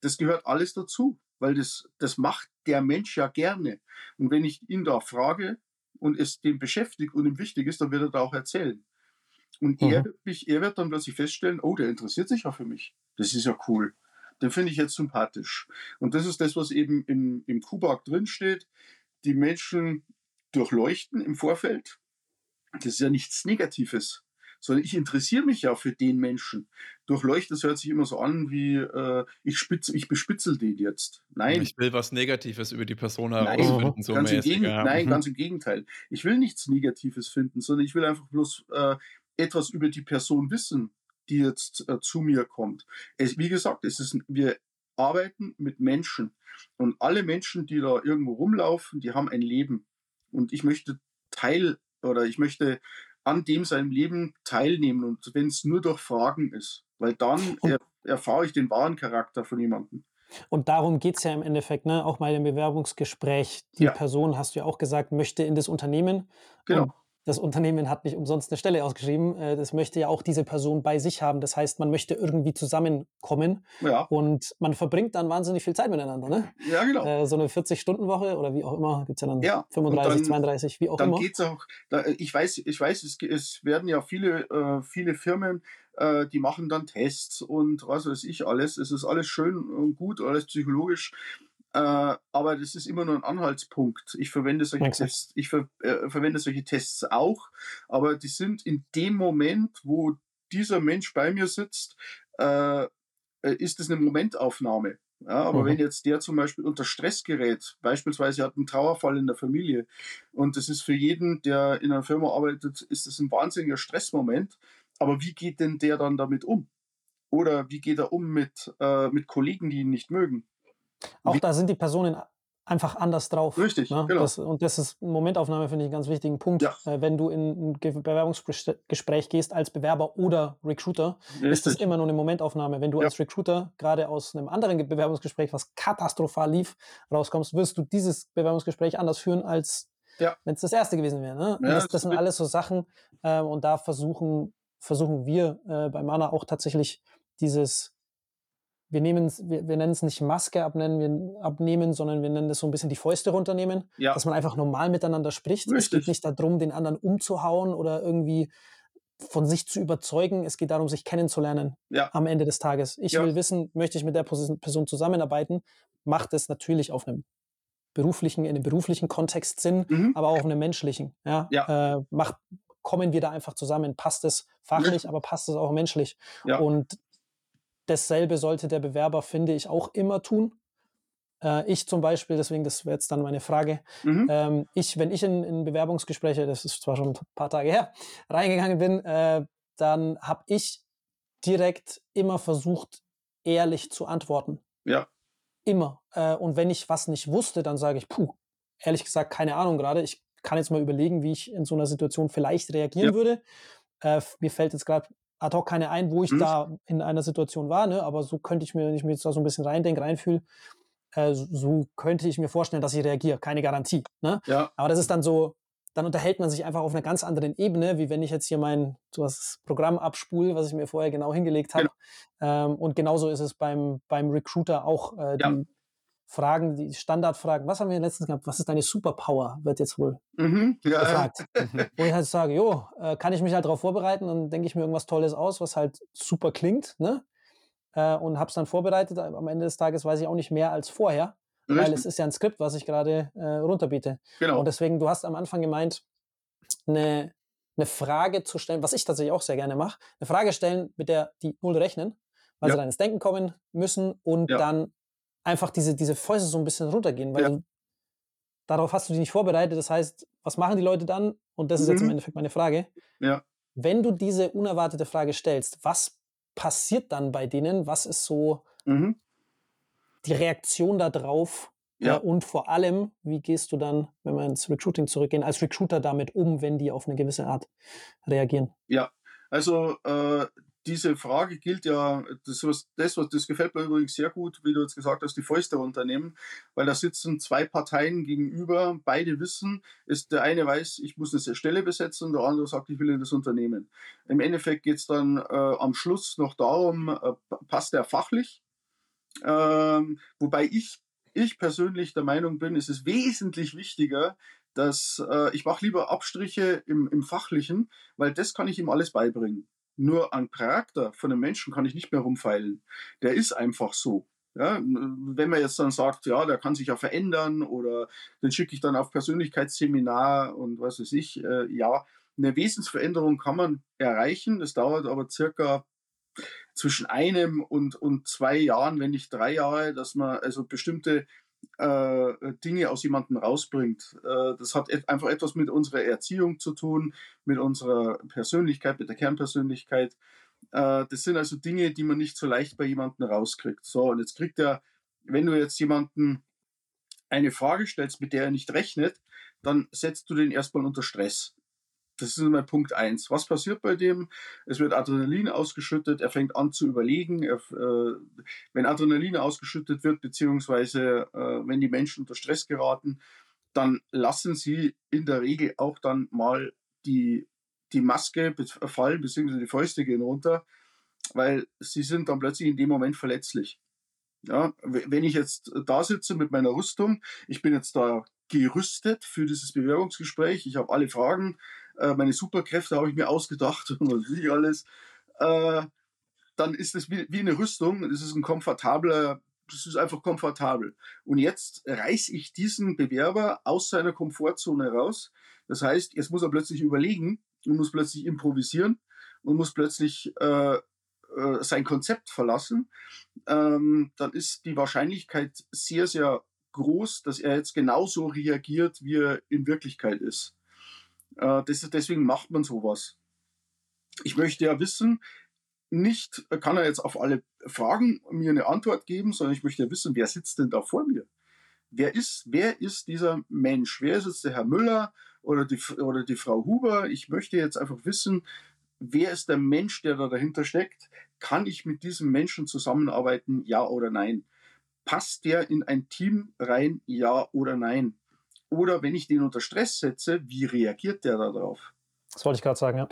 Das gehört alles dazu, weil das, das macht der Mensch ja gerne. Und wenn ich ihn da frage und es dem beschäftigt und ihm wichtig ist, dann wird er da auch erzählen. Und mhm. er, er wird dann plötzlich feststellen, oh, der interessiert sich ja für mich. Das ist ja cool den finde ich jetzt sympathisch. Und das ist das, was eben im, im Kubak drinsteht. Die Menschen durchleuchten im Vorfeld. Das ist ja nichts Negatives, sondern ich interessiere mich ja für den Menschen. Durchleuchten, das hört sich immer so an wie äh, ich, spitz, ich bespitzel den jetzt. Nein. Ich will was Negatives über die Person herausfinden. Nein, so ganz, im Gegen ja. nein mhm. ganz im Gegenteil. Ich will nichts Negatives finden, sondern ich will einfach bloß äh, etwas über die Person wissen die jetzt äh, zu mir kommt. Es, wie gesagt, es ist, wir arbeiten mit Menschen und alle Menschen, die da irgendwo rumlaufen, die haben ein Leben und ich möchte Teil oder ich möchte an dem seinem Leben teilnehmen und wenn es nur durch Fragen ist, weil dann er, erfahre ich den wahren Charakter von jemandem. Und darum geht es ja im Endeffekt, ne? auch bei dem Bewerbungsgespräch. Die ja. Person, hast du ja auch gesagt, möchte in das Unternehmen. Genau. Und das Unternehmen hat nicht umsonst eine Stelle ausgeschrieben. Äh, das möchte ja auch diese Person bei sich haben. Das heißt, man möchte irgendwie zusammenkommen ja. und man verbringt dann wahnsinnig viel Zeit miteinander. Ne? Ja, genau. Äh, so eine 40-Stunden-Woche oder wie auch immer, gibt es ja dann ja. 35, dann, 32, wie auch dann immer. Dann geht es auch, da, ich weiß, ich weiß es, es werden ja viele, äh, viele Firmen, äh, die machen dann Tests und was weiß ich alles. Es ist alles schön und gut, alles psychologisch. Äh, aber das ist immer nur ein Anhaltspunkt. Ich verwende solche okay. Tests, ich ver, äh, verwende solche Tests auch, aber die sind in dem Moment, wo dieser Mensch bei mir sitzt, äh, äh, ist es eine Momentaufnahme. Ja, aber Mhm. wenn jetzt der zum Beispiel unter Stress gerät, beispielsweise hat einen Trauerfall in der Familie und das ist für jeden, der in einer Firma arbeitet, ist das ein wahnsinniger Stressmoment. Aber wie geht denn der dann damit um? Oder wie geht er um mit, äh, mit Kollegen, die ihn nicht mögen? Auch Wie- da sind die Personen einfach anders drauf. Richtig, ne? genau. Das, und das ist Momentaufnahme, finde ich, einen ganz wichtigen Punkt. Ja. Äh, wenn du in ein Ge- Bewerbungsgespräch gehst als Bewerber oder Recruiter, ist das Richtig. immer nur eine Momentaufnahme. Wenn du Ja. als Recruiter gerade aus einem anderen Ge- Bewerbungsgespräch, was katastrophal lief, rauskommst, wirst du dieses Bewerbungsgespräch anders führen, als Ja. wenn es das erste gewesen wäre. Ne? Ja, das, das sind alles so Sachen ähm, und da versuchen, versuchen wir äh, bei Mana auch tatsächlich dieses wir, nehmen's- wir, wir nennen es nicht Maske abnehmen, wir, abnehmen, sondern wir nennen das so ein bisschen die Fäuste runternehmen, Ja. dass man einfach normal miteinander spricht. Es Richtig. geht nicht darum, den anderen umzuhauen oder irgendwie von sich zu überzeugen. Es geht darum, sich kennenzulernen Ja. am Ende des Tages. Ich Ja. will wissen, möchte ich mit der Person zusammenarbeiten, macht es natürlich auf einem beruflichen, in einem beruflichen Kontext Sinn, Mhm. aber auch auf einem menschlichen. Ja? Ja. Äh, macht, kommen wir da einfach zusammen? Passt es fachlich, aber passt es auch menschlich? Ja. Und dasselbe sollte der Bewerber, finde ich, auch immer tun. Äh, ich zum Beispiel, deswegen, das wäre jetzt dann meine Frage. Mhm. Ähm, ich, wenn ich in, in Bewerbungsgespräche, das ist zwar schon ein paar Tage her, reingegangen bin, äh, dann habe ich direkt immer versucht, ehrlich zu antworten. Ja. Immer. Äh, und wenn ich was nicht wusste, dann sage ich, puh, ehrlich gesagt, keine Ahnung gerade. Ich kann jetzt mal überlegen, wie ich in so einer Situation vielleicht reagieren Ja. würde. Äh, mir fällt jetzt gerade ad hoc keine ein, wo ich Mhm. da in einer Situation war, ne? aber so könnte ich mir, wenn ich mir jetzt da so ein bisschen reindenke, reinfühle, äh, so, könnte ich mir vorstellen, dass ich reagiere. Keine Garantie. Ne? Ja. Aber das ist dann so, dann unterhält man sich einfach auf einer ganz anderen Ebene, wie wenn ich jetzt hier mein so das Programm abspule, was ich mir vorher genau hingelegt habe. Ähm, und genauso ist es beim, beim Recruiter auch. Äh, Ja. die Fragen, die Standardfragen, was haben wir letztens gehabt? Was ist deine Superpower? Wird jetzt wohl Mhm. Ja, gefragt. Wo ich halt sage, jo, äh, kann ich mich halt darauf vorbereiten und denke ich mir irgendwas Tolles aus, was halt super klingt, ne? Äh, und habe es dann vorbereitet. Am Ende des Tages weiß ich auch nicht mehr als vorher, weil Richtig. es ist ja ein Skript, was ich gerade äh, runterbiete. Genau. Und deswegen, du hast am Anfang gemeint, eine, eine Frage zu stellen, was ich tatsächlich auch sehr gerne mache, eine Frage stellen, mit der die null rechnen, weil Ja. sie dann ins Denken kommen müssen und Ja. dann einfach diese, diese Fäuste so ein bisschen runtergehen, weil Ja. du, darauf hast du dich nicht vorbereitet. Das heißt, was machen die Leute dann? Und das ist jetzt im Mhm. Endeffekt meine Frage. Ja. Wenn du diese unerwartete Frage stellst, was passiert dann bei denen? Was ist so Mhm. die Reaktion darauf? Ja. Und vor allem, wie gehst du dann, wenn wir ins Recruiting zurückgehen, als Recruiter damit um, wenn die auf eine gewisse Art reagieren? Ja, also äh, diese Frage gilt ja, das, was, das, was, das gefällt mir übrigens sehr gut, wie du jetzt gesagt hast, die Fäuste runternehmen, weil da sitzen zwei Parteien gegenüber, beide wissen, ist der eine weiß, ich muss eine Stelle besetzen der andere sagt, ich will in das Unternehmen. Im Endeffekt geht es dann äh, am Schluss noch darum, äh, passt der fachlich? Ähm, wobei ich, ich persönlich der Meinung bin, es ist wesentlich wichtiger, dass äh, ich mache lieber Abstriche im, im Fachlichen, weil das kann ich ihm alles beibringen. Nur an Charakter von einem Menschen kann ich nicht mehr rumfeilen. Der ist einfach so. Ja, wenn man jetzt dann sagt, ja, der kann sich ja verändern oder den schicke ich dann auf Persönlichkeitsseminar und was weiß ich, äh, ja, eine Wesensveränderung kann man erreichen. Das dauert aber circa zwischen einem und, und zwei Jahren, wenn nicht drei Jahre, dass man also bestimmte äh, Dinge aus jemandem rausbringt. Äh, das hat et einfach etwas mit unserer Erziehung zu tun, mit unserer Persönlichkeit, mit der Kernpersönlichkeit. Äh, das sind also Dinge, die man nicht so leicht bei jemandem rauskriegt. So, und jetzt kriegt er, wenn du jetzt jemanden eine Frage stellst, mit der er nicht rechnet, dann setzt du den erstmal unter Stress. Das ist mein Punkt eins. Was passiert bei dem? Es wird Adrenalin ausgeschüttet, er fängt an zu überlegen. Er, äh, wenn Adrenalin ausgeschüttet wird, beziehungsweise äh, wenn die Menschen unter Stress geraten, dann lassen sie in der Regel auch dann mal die, die Maske fallen, beziehungsweise die Fäuste gehen runter, weil sie sind dann plötzlich in dem Moment verletzlich. Ja, wenn ich jetzt da sitze mit meiner Rüstung, ich bin jetzt da gerüstet für dieses Bewerbungsgespräch, ich habe alle Fragen, äh, meine Superkräfte habe ich mir ausgedacht und was ich alles, äh, dann ist es wie, wie eine Rüstung, das ist ein komfortabler, das ist einfach komfortabel. Und jetzt reiße ich diesen Bewerber aus seiner Komfortzone raus. Das heißt, jetzt muss er plötzlich überlegen und muss plötzlich improvisieren und muss plötzlich äh, äh, sein Konzept verlassen, ähm, dann ist die Wahrscheinlichkeit sehr, sehr groß, dass er jetzt genauso reagiert, wie er in Wirklichkeit ist. Äh, das, deswegen macht man sowas. Ich möchte ja wissen, nicht kann er jetzt auf alle Fragen mir eine Antwort geben, sondern ich möchte ja wissen, wer sitzt denn da vor mir? Wer ist, wer ist dieser Mensch? Wer ist jetzt der Herr Müller oder die, oder die Frau Huber? Ich möchte jetzt einfach wissen, wer ist der Mensch, der da dahinter steckt? Kann ich mit diesem Menschen zusammenarbeiten, ja oder nein? Passt der in ein Team rein, ja oder nein? Oder wenn ich den unter Stress setze, wie reagiert der darauf? Das wollte ich gerade sagen, ja.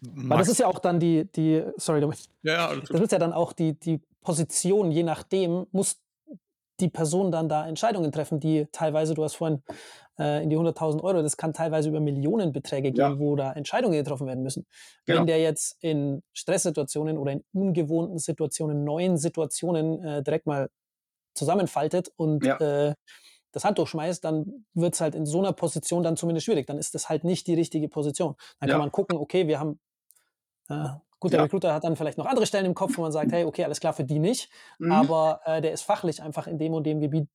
Weil das ist ja auch dann die, die sorry, ja, ja, das ist ja dann auch die, die Position, je nachdem, muss die Person dann da Entscheidungen treffen, die teilweise, du hast vorhin äh, in die 100.000 Euro, das kann teilweise über Millionenbeträge gehen, ja. wo da Entscheidungen getroffen werden müssen. Genau. Wenn der jetzt in Stresssituationen oder in ungewohnten Situationen, neuen Situationen äh, direkt mal zusammenfaltet und ja. äh, das Handtuch schmeißt, dann wird es halt in so einer Position dann zumindest schwierig. Dann ist das halt nicht die richtige Position. Dann ja. kann man gucken, okay, wir haben äh, Gut, der ja. Recruiter hat dann vielleicht noch andere Stellen im Kopf, wo man sagt, hey, okay, alles klar für die nicht. Mhm. Aber äh, der ist fachlich einfach in dem und dem Gebiet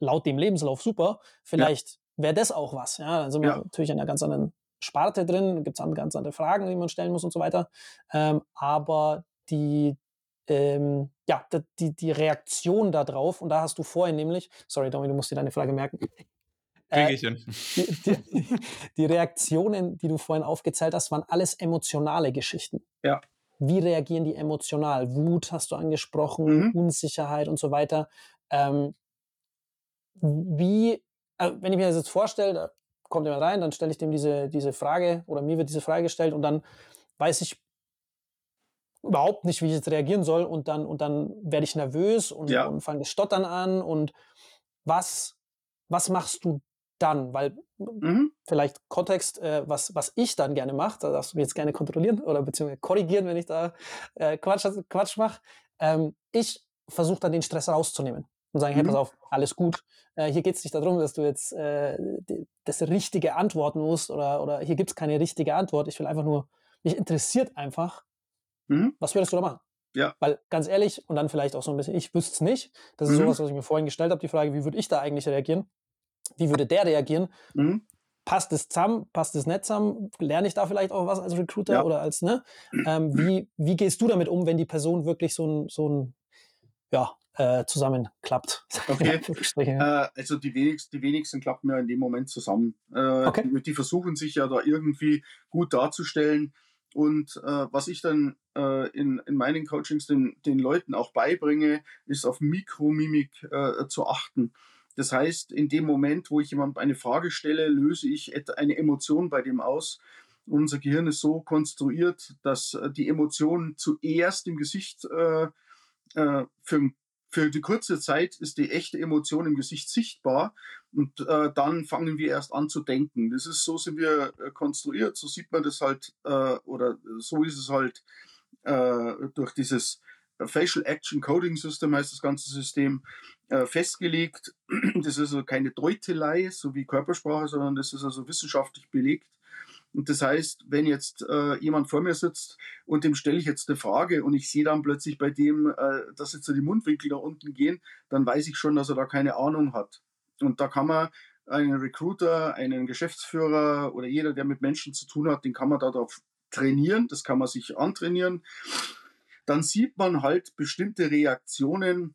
laut dem Lebenslauf super. Vielleicht ja. wäre das auch was. Ja, dann sind wir natürlich in einer ganz anderen Sparte drin, gibt es ganz andere Fragen, die man stellen muss und so weiter. Ähm, aber die, ähm, ja, die, die Reaktion darauf, und da hast du vorhin nämlich, sorry, Domi, du musst dir deine Frage merken, äh, die, die, die, Reaktionen, die du vorhin aufgezählt hast, waren alles emotionale Geschichten. Ja. Wie reagieren die emotional? Wut hast du angesprochen, mhm. Unsicherheit und so weiter. Ähm, wie, also wenn ich mir das jetzt vorstelle, da kommt jemand rein, dann stelle ich dem diese, diese Frage oder mir wird diese Frage gestellt und dann weiß ich überhaupt nicht, wie ich jetzt reagieren soll und dann, und dann werde ich nervös und, ja. und fange das Stottern an und was, was machst du dann? Weil mhm. vielleicht Kontext, äh, was, was ich dann gerne mache, da darfst du mich jetzt gerne kontrollieren oder beziehungsweise korrigieren, wenn ich da äh, Quatsch, Quatsch mache. Ähm, ich versuche dann den Stress rauszunehmen und sagen, mhm. hey, pass auf, alles gut. Äh, hier geht es nicht darum, dass du jetzt äh, das Richtige antworten musst oder, oder hier gibt es keine richtige Antwort. Ich will einfach nur, mich interessiert einfach, mhm. was würdest du da machen? Ja. Weil ganz ehrlich, und dann vielleicht auch so ein bisschen, ich wüsste es nicht. Das ist mhm. sowas, was ich mir vorhin gestellt habe, die Frage, wie würde ich da eigentlich reagieren? Wie würde der reagieren? Mhm. Passt es zusammen? Passt es nicht zusammen? Lerne ich da vielleicht auch was als Recruiter ja. oder als, ne? Ähm, wie, wie gehst du damit um, wenn die Person wirklich so ein, so ein ja, äh, zusammenklappt? Okay. äh, also die wenigsten, die wenigsten klappen ja in dem Moment zusammen. Äh, okay. die, die, versuchen sich ja da irgendwie gut darzustellen. Und äh, was ich dann äh, in, in meinen Coachings den, den Leuten auch beibringe, ist auf Mikromimik äh, zu achten. Das heißt, in dem Moment, wo ich jemandem eine Frage stelle, löse ich eine Emotion bei dem aus. Unser Gehirn ist so konstruiert, dass äh, die Emotion zuerst im Gesicht äh, äh, für, für die kurze Zeit ist die echte Emotion im Gesicht sichtbar und äh, dann fangen wir erst an zu denken. Das ist so sind wir äh, konstruiert, so sieht man das halt äh, oder so ist es halt durch dieses Facial Action Coding System heißt das ganze System, äh, festgelegt. Das ist also keine Deutelei, so wie Körpersprache, sondern das ist also wissenschaftlich belegt. Und das heißt, wenn jetzt äh, jemand vor mir sitzt und dem stelle ich jetzt eine Frage und ich sehe dann plötzlich bei dem, äh, dass jetzt so die Mundwinkel nach unten gehen, dann weiß ich schon, dass er da keine Ahnung hat. Und da kann man einen Recruiter, einen Geschäftsführer oder jeder, der mit Menschen zu tun hat, den kann man darauf trainieren, das kann man sich antrainieren dann sieht man halt bestimmte Reaktionen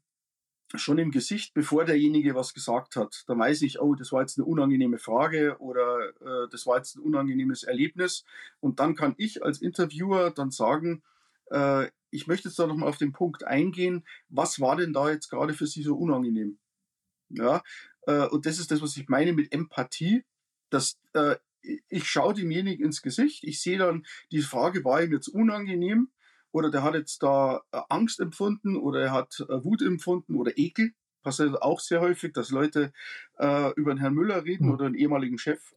schon im Gesicht, bevor derjenige was gesagt hat. Da weiß ich, oh, das war jetzt eine unangenehme Frage oder äh, das war jetzt ein unangenehmes Erlebnis. Und dann kann ich als Interviewer dann sagen, äh, ich möchte jetzt da nochmal auf den Punkt eingehen, was war denn da jetzt gerade für Sie so unangenehm? Ja, äh, und das ist das, was ich meine mit Empathie, dass äh, ich schaue demjenigen ins Gesicht, ich sehe dann, die Frage war ihm jetzt unangenehm oder der hat jetzt da äh, Angst empfunden oder er hat äh, Wut empfunden oder Ekel. Passiert auch sehr häufig, dass Leute äh, über den Herrn Müller reden mhm. oder einen ehemaligen Chef.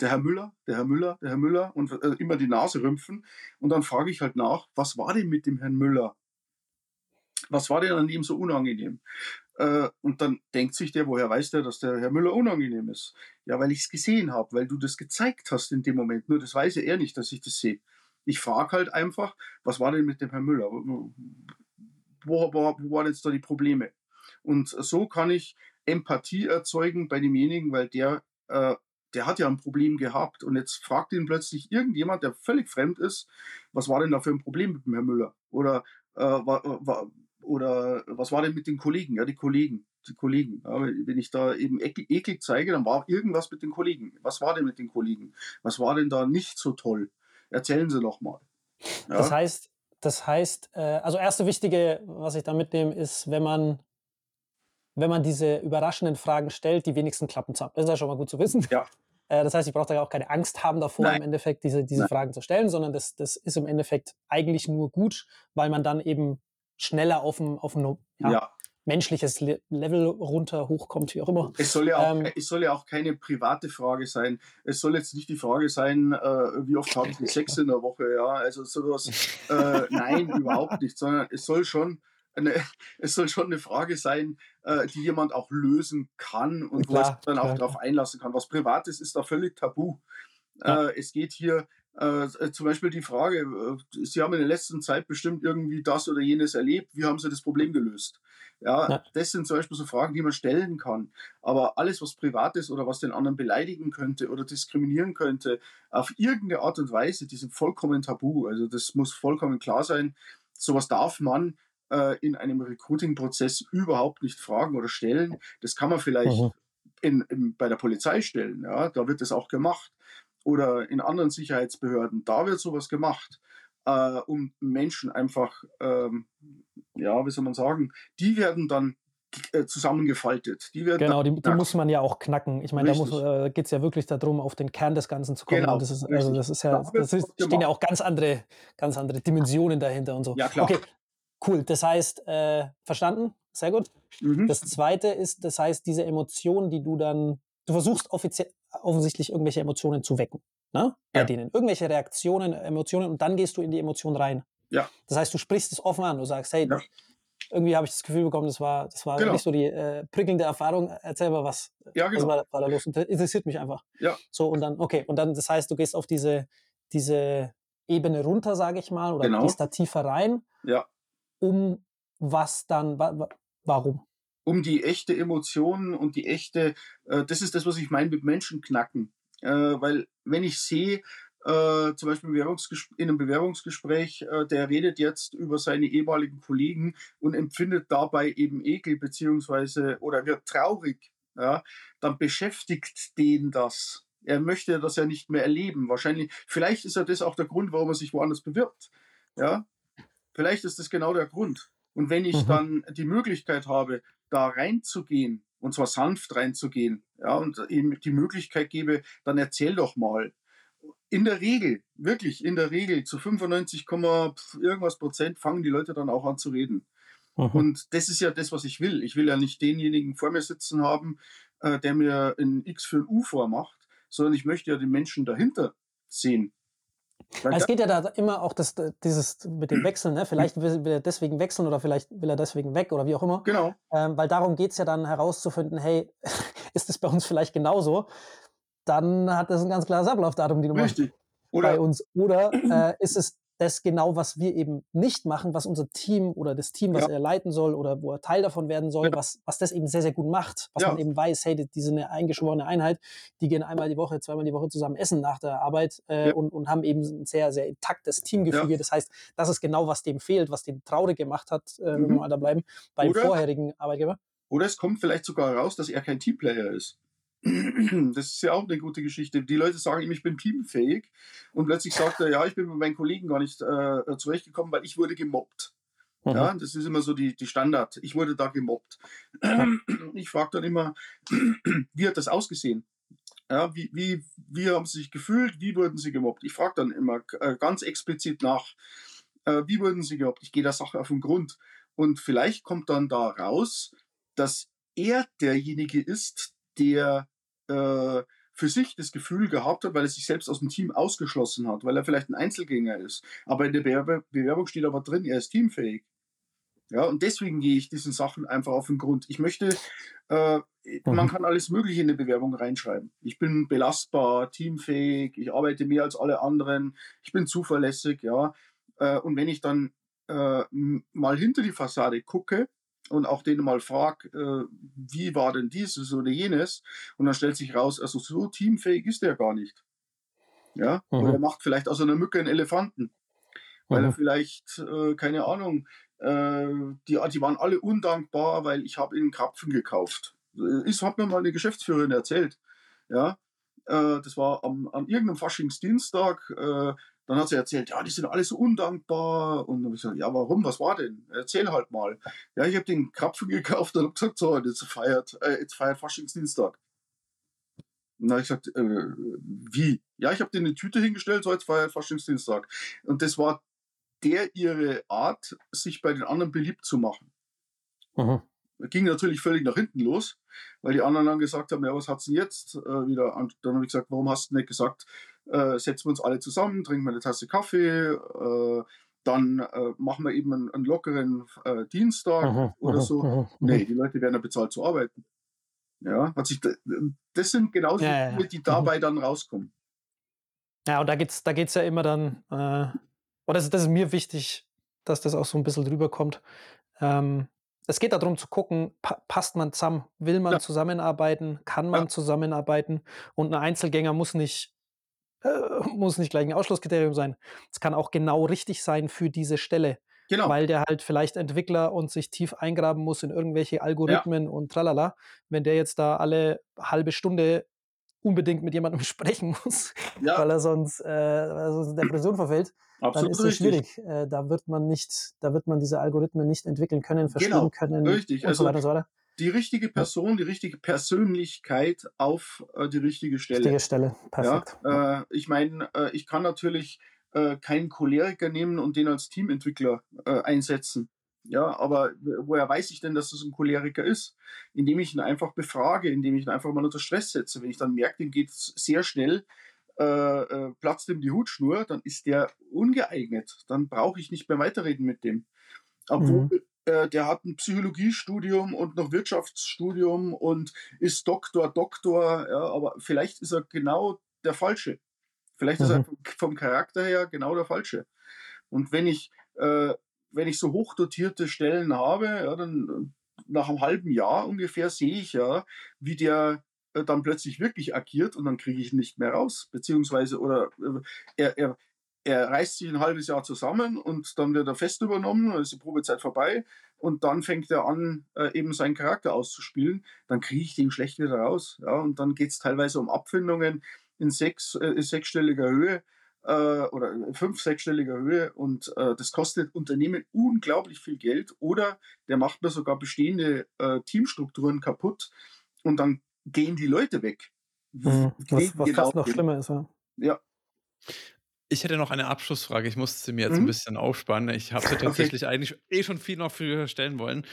Der Herr Müller, der Herr Müller, der Herr Müller und äh, immer die Nase rümpfen. Und dann frage ich halt nach, was war denn mit dem Herrn Müller? Was war denn an ihm so unangenehm? Äh, und dann denkt sich der, woher weiß der, dass der Herr Müller unangenehm ist? Ja, weil ich es gesehen habe, weil du das gezeigt hast in dem Moment. Nur das weiß er nicht, dass ich das sehe. Ich frage halt einfach, was war denn mit dem Herrn Müller? Wo, wo, wo waren jetzt da die Probleme? Und so kann ich Empathie erzeugen bei demjenigen, weil der, äh, der hat ja ein Problem gehabt und jetzt fragt ihn plötzlich irgendjemand, der völlig fremd ist, was war denn da für ein Problem mit dem Herrn Müller? Oder, äh, war, war, oder was war denn mit den Kollegen? Ja, die Kollegen, die Kollegen. Ja, wenn ich da eben eklig zeige, dann war irgendwas mit den Kollegen. Was war denn mit den Kollegen? Was war denn da nicht so toll? Erzählen Sie doch mal. Ja? Das heißt, das heißt, äh, also erste wichtige, was ich da mitnehme, ist, wenn man wenn man diese überraschenden Fragen stellt, die wenigsten klappen zusammen. Das ist ja schon mal gut zu wissen. Ja. Äh, das heißt, ich brauche da auch keine Angst haben davor, Nein. im Endeffekt diese, diese Fragen zu stellen, sondern das, das ist im Endeffekt eigentlich nur gut, weil man dann eben schneller auf ein, auf ein ja, ja. Menschliches Level runter hochkommt, wie auch immer. Es soll, ja auch, ähm, es soll ja auch keine private Frage sein. Es soll jetzt nicht die Frage sein, äh, wie oft habe ich Sex in der Woche, ja, also sowas. Äh, nein, überhaupt nicht, sondern es soll schon eine, es soll schon eine Frage sein, äh, die jemand auch lösen kann und klar, wo er sich dann klar. auch darauf einlassen kann. Was Privates ist da völlig tabu. Ja. Äh, es geht hier äh, zum Beispiel die Frage, äh, Sie haben in der letzten Zeit bestimmt irgendwie das oder jenes erlebt, wie haben Sie das Problem gelöst? Ja, ja, das sind zum Beispiel so Fragen, die man stellen kann. Aber alles, was privat ist oder was den anderen beleidigen könnte oder diskriminieren könnte, auf irgendeine Art und Weise, die sind vollkommen tabu. Also das muss vollkommen klar sein. Sowas darf man äh, in einem Recruiting-Prozess überhaupt nicht fragen oder stellen. Das kann man vielleicht mhm. in, in, bei der Polizei stellen, ja, da wird das auch gemacht. Oder in anderen Sicherheitsbehörden, da wird sowas gemacht, äh, um Menschen einfach, ähm, ja, wie soll man sagen, die werden dann äh, zusammengefaltet. Die werden genau, die, die, muss man ja auch knacken. Ich meine, da äh, geht es ja wirklich darum, auf den Kern des Ganzen zu kommen. Genau, das ist, also das ist ja, das ist, stehen ja auch ganz andere, ganz andere Dimensionen dahinter und so. Ja, klar. Okay, Cool, das heißt, äh, verstanden, sehr gut. Mhm. Das zweite ist, das heißt, diese Emotionen, die du dann, du versuchst offensichtlich irgendwelche Emotionen zu wecken, ne? Bei ja. denen. Irgendwelche Reaktionen, Emotionen und dann gehst du in die Emotion rein. Ja. Das heißt, du sprichst es offen an, du sagst, hey, ja. irgendwie habe ich das Gefühl bekommen, das war, das war genau. nicht so die äh, prickelnde Erfahrung. Erzähl mal was. Ja, genau. Was war, war da los? Interessiert mich einfach. Ja. So, und dann, okay, und dann, das heißt, du gehst auf diese, diese Ebene runter, sage ich mal, oder genau. gehst da tiefer rein. Ja um was dann, wa warum? Um die echte Emotion und die echte, äh, das ist das, was ich meine mit Menschen knacken. Äh, weil wenn ich sehe, äh, zum Beispiel in einem Bewerbungsgespräch, äh, der redet jetzt über seine ehemaligen Kollegen und empfindet dabei eben Ekel beziehungsweise oder wird traurig, ja, dann beschäftigt den das. Er möchte das ja nicht mehr erleben. Wahrscheinlich, vielleicht ist ja das auch der Grund, warum er sich woanders bewirbt. Ja, Vielleicht ist das genau der Grund. Und wenn ich mhm. dann die Möglichkeit habe, da reinzugehen, und zwar sanft reinzugehen, ja, und ihm die Möglichkeit gebe, dann erzähl doch mal. In der Regel, wirklich in der Regel, zu 95, irgendwas Prozent fangen die Leute dann auch an zu reden. Mhm. Und das ist ja das, was ich will. Ich will ja nicht denjenigen vor mir sitzen haben, äh, der mir ein X für ein U vormacht, sondern ich möchte ja den Menschen dahinter sehen. Weil es geht ja da immer auch das, dieses mit dem Wechseln, ne? vielleicht will er deswegen wechseln oder vielleicht will er deswegen weg oder wie auch immer. Genau. Ähm, weil darum geht es ja dann herauszufinden, hey, ist das bei uns vielleicht genauso? Dann hat das ein ganz klares Ablaufdatum, die Nummer Richtig. Oder, bei uns. Oder äh, ist es das genau, was wir eben nicht machen, was unser Team oder das Team, was ja. er leiten soll oder wo er Teil davon werden soll, ja. was, was das eben sehr, sehr gut macht. Was ja. man eben weiß, hey, die sind eine eingeschworene Einheit, die gehen einmal die Woche, zweimal die Woche zusammen essen nach der Arbeit äh, und, und haben eben ein sehr, sehr intaktes Teamgefüge. Das heißt, das ist genau, was dem fehlt, was den traurig gemacht hat, äh, mhm. wenn wir mal da bleiben, beim oder, vorherigen Arbeitgeber. Oder es kommt vielleicht sogar heraus, dass er kein Teamplayer ist. Das ist ja auch eine gute Geschichte. Die Leute sagen ihm, ich bin teamfähig und plötzlich sagt er, ja, ich bin mit meinen Kollegen gar nicht äh, zurechtgekommen, weil ich wurde gemobbt. Mhm. Ja, das ist immer so die, die Standard. Ich wurde da gemobbt. Ich frage dann immer, wie hat das ausgesehen? Ja, wie, wie, wie haben sie sich gefühlt? Wie wurden sie gemobbt? Ich frage dann immer äh, ganz explizit nach, äh, wie wurden sie gemobbt? Ich gehe der Sache auf den Grund. Und vielleicht kommt dann da raus, dass er derjenige ist, der äh, für sich das Gefühl gehabt hat, weil er sich selbst aus dem Team ausgeschlossen hat, weil er vielleicht ein Einzelgänger ist. Aber in der Bewerbung steht aber drin, er ist teamfähig. Ja, und deswegen gehe ich diesen Sachen einfach auf den Grund. Ich möchte, äh, man Mhm. kann alles Mögliche in eine Bewerbung reinschreiben. Ich bin belastbar, teamfähig, ich arbeite mehr als alle anderen, ich bin zuverlässig, ja. Äh, und wenn ich dann äh, mal hinter die Fassade gucke und auch denen mal frage, äh, wie war denn dieses oder jenes, und dann stellt sich raus, also so teamfähig ist der gar nicht. Ja, oder Mhm. er macht vielleicht aus einer Mücke einen Elefanten weil er Mhm. vielleicht, äh, keine Ahnung, äh, die, die waren alle undankbar, weil ich habe ihnen Krapfen gekauft. Äh, Ist, hat mir mal eine Geschäftsführerin erzählt. Ja, äh, das war am, an irgendeinem Faschingsdienstag. Äh, dann hat sie erzählt, ja, die sind alle so undankbar. Und dann habe ich gesagt, ja, warum? Was war denn? Erzähl halt mal. Ja, ich habe den Krapfen gekauft und habe gesagt, so, jetzt feiert, äh, jetzt feiert Faschingsdienstag. Habe ich gesagt, äh, wie? Ja, ich habe dir eine Tüte hingestellt, so jetzt feiert Faschingsdienstag. Und das war der ihre Art, sich bei den anderen beliebt zu machen. Mhm. Ging natürlich völlig nach hinten los, weil die anderen dann gesagt haben, ja, was hat's denn jetzt äh, wieder? Und dann habe ich gesagt, warum hast du nicht gesagt, äh, setzen wir uns alle zusammen, trinken wir eine Tasse Kaffee, äh, dann äh, machen wir eben einen, einen lockeren äh, Dienstag Mhm. oder Mhm. so. Mhm. Mhm. Nee, die Leute werden ja bezahlt zu arbeiten. Ja, hat sich, das sind genau die Ja. Dinge, die dabei dann rauskommen. Ja, und da geht's, da geht's ja immer dann, äh, oder das, das ist mir wichtig, dass das auch so ein bisschen drüber kommt. Ähm, es geht darum zu gucken, pa passt man zusammen, will man Ja. zusammenarbeiten, kann man Ja. zusammenarbeiten und ein Einzelgänger muss nicht, äh, muss nicht gleich ein Ausschlusskriterium sein. Es kann auch genau richtig sein für diese Stelle, Genau. weil der halt vielleicht Entwickler und sich tief eingraben muss in irgendwelche Algorithmen und tralala. Wenn der jetzt da alle halbe Stunde unbedingt mit jemandem sprechen muss, ja, weil er sonst, äh, weil er sonst in Depression verfällt, dann absolut ist es schwierig. Äh, da wird man nicht, da wird man diese Algorithmen nicht entwickeln können, verstehen Genau, können richtig. und Also so weiter und so weiter. die richtige Person, die richtige Persönlichkeit auf äh, die richtige Stelle. Richtige Stelle, perfekt. Ja, äh, ich meine, äh, ich kann natürlich äh, keinen Choleriker nehmen und den als Teamentwickler äh, einsetzen. Ja, aber woher weiß ich denn, dass das ein Choleriker ist? Indem ich ihn einfach befrage, indem ich ihn einfach mal unter Stress setze. Wenn ich dann merke, dem geht es sehr schnell, äh, äh, platzt ihm die Hutschnur, dann ist der ungeeignet. Dann brauche ich nicht mehr weiterreden mit dem. Obwohl Mhm. äh, der hat ein Psychologiestudium und noch Wirtschaftsstudium und ist Doktor, Doktor, ja, aber vielleicht ist er genau der Falsche. Vielleicht ist er Mhm. vom, vom Charakter her genau der Falsche. Und wenn ich, äh, wenn ich so hochdotierte Stellen habe, ja, dann äh, nach einem halben Jahr ungefähr sehe ich ja, wie der äh, dann plötzlich wirklich agiert und dann kriege ich ihn nicht mehr raus. Beziehungsweise, oder äh, er, er, er reißt sich ein halbes Jahr zusammen und dann wird er fest übernommen, dann ist die Probezeit vorbei und dann fängt er an, äh, eben seinen Charakter auszuspielen. Dann kriege ich den schlecht wieder raus. Ja, und dann geht es teilweise um Abfindungen in sechs, äh, sechsstelliger Höhe äh, oder fünf, sechsstelliger Höhe und das kostet Unternehmen unglaublich viel Geld oder der macht mir sogar bestehende Teamstrukturen kaputt und dann gehen die Leute weg. Mhm. Was, was genau fast noch schlimmer ist. Ja. Ja, Ich hätte noch eine Abschlussfrage. Ich musste sie mir jetzt ein Mhm. bisschen aufspannen. Ich habe sie Okay. tatsächlich eigentlich eh schon viel noch früher stellen wollen.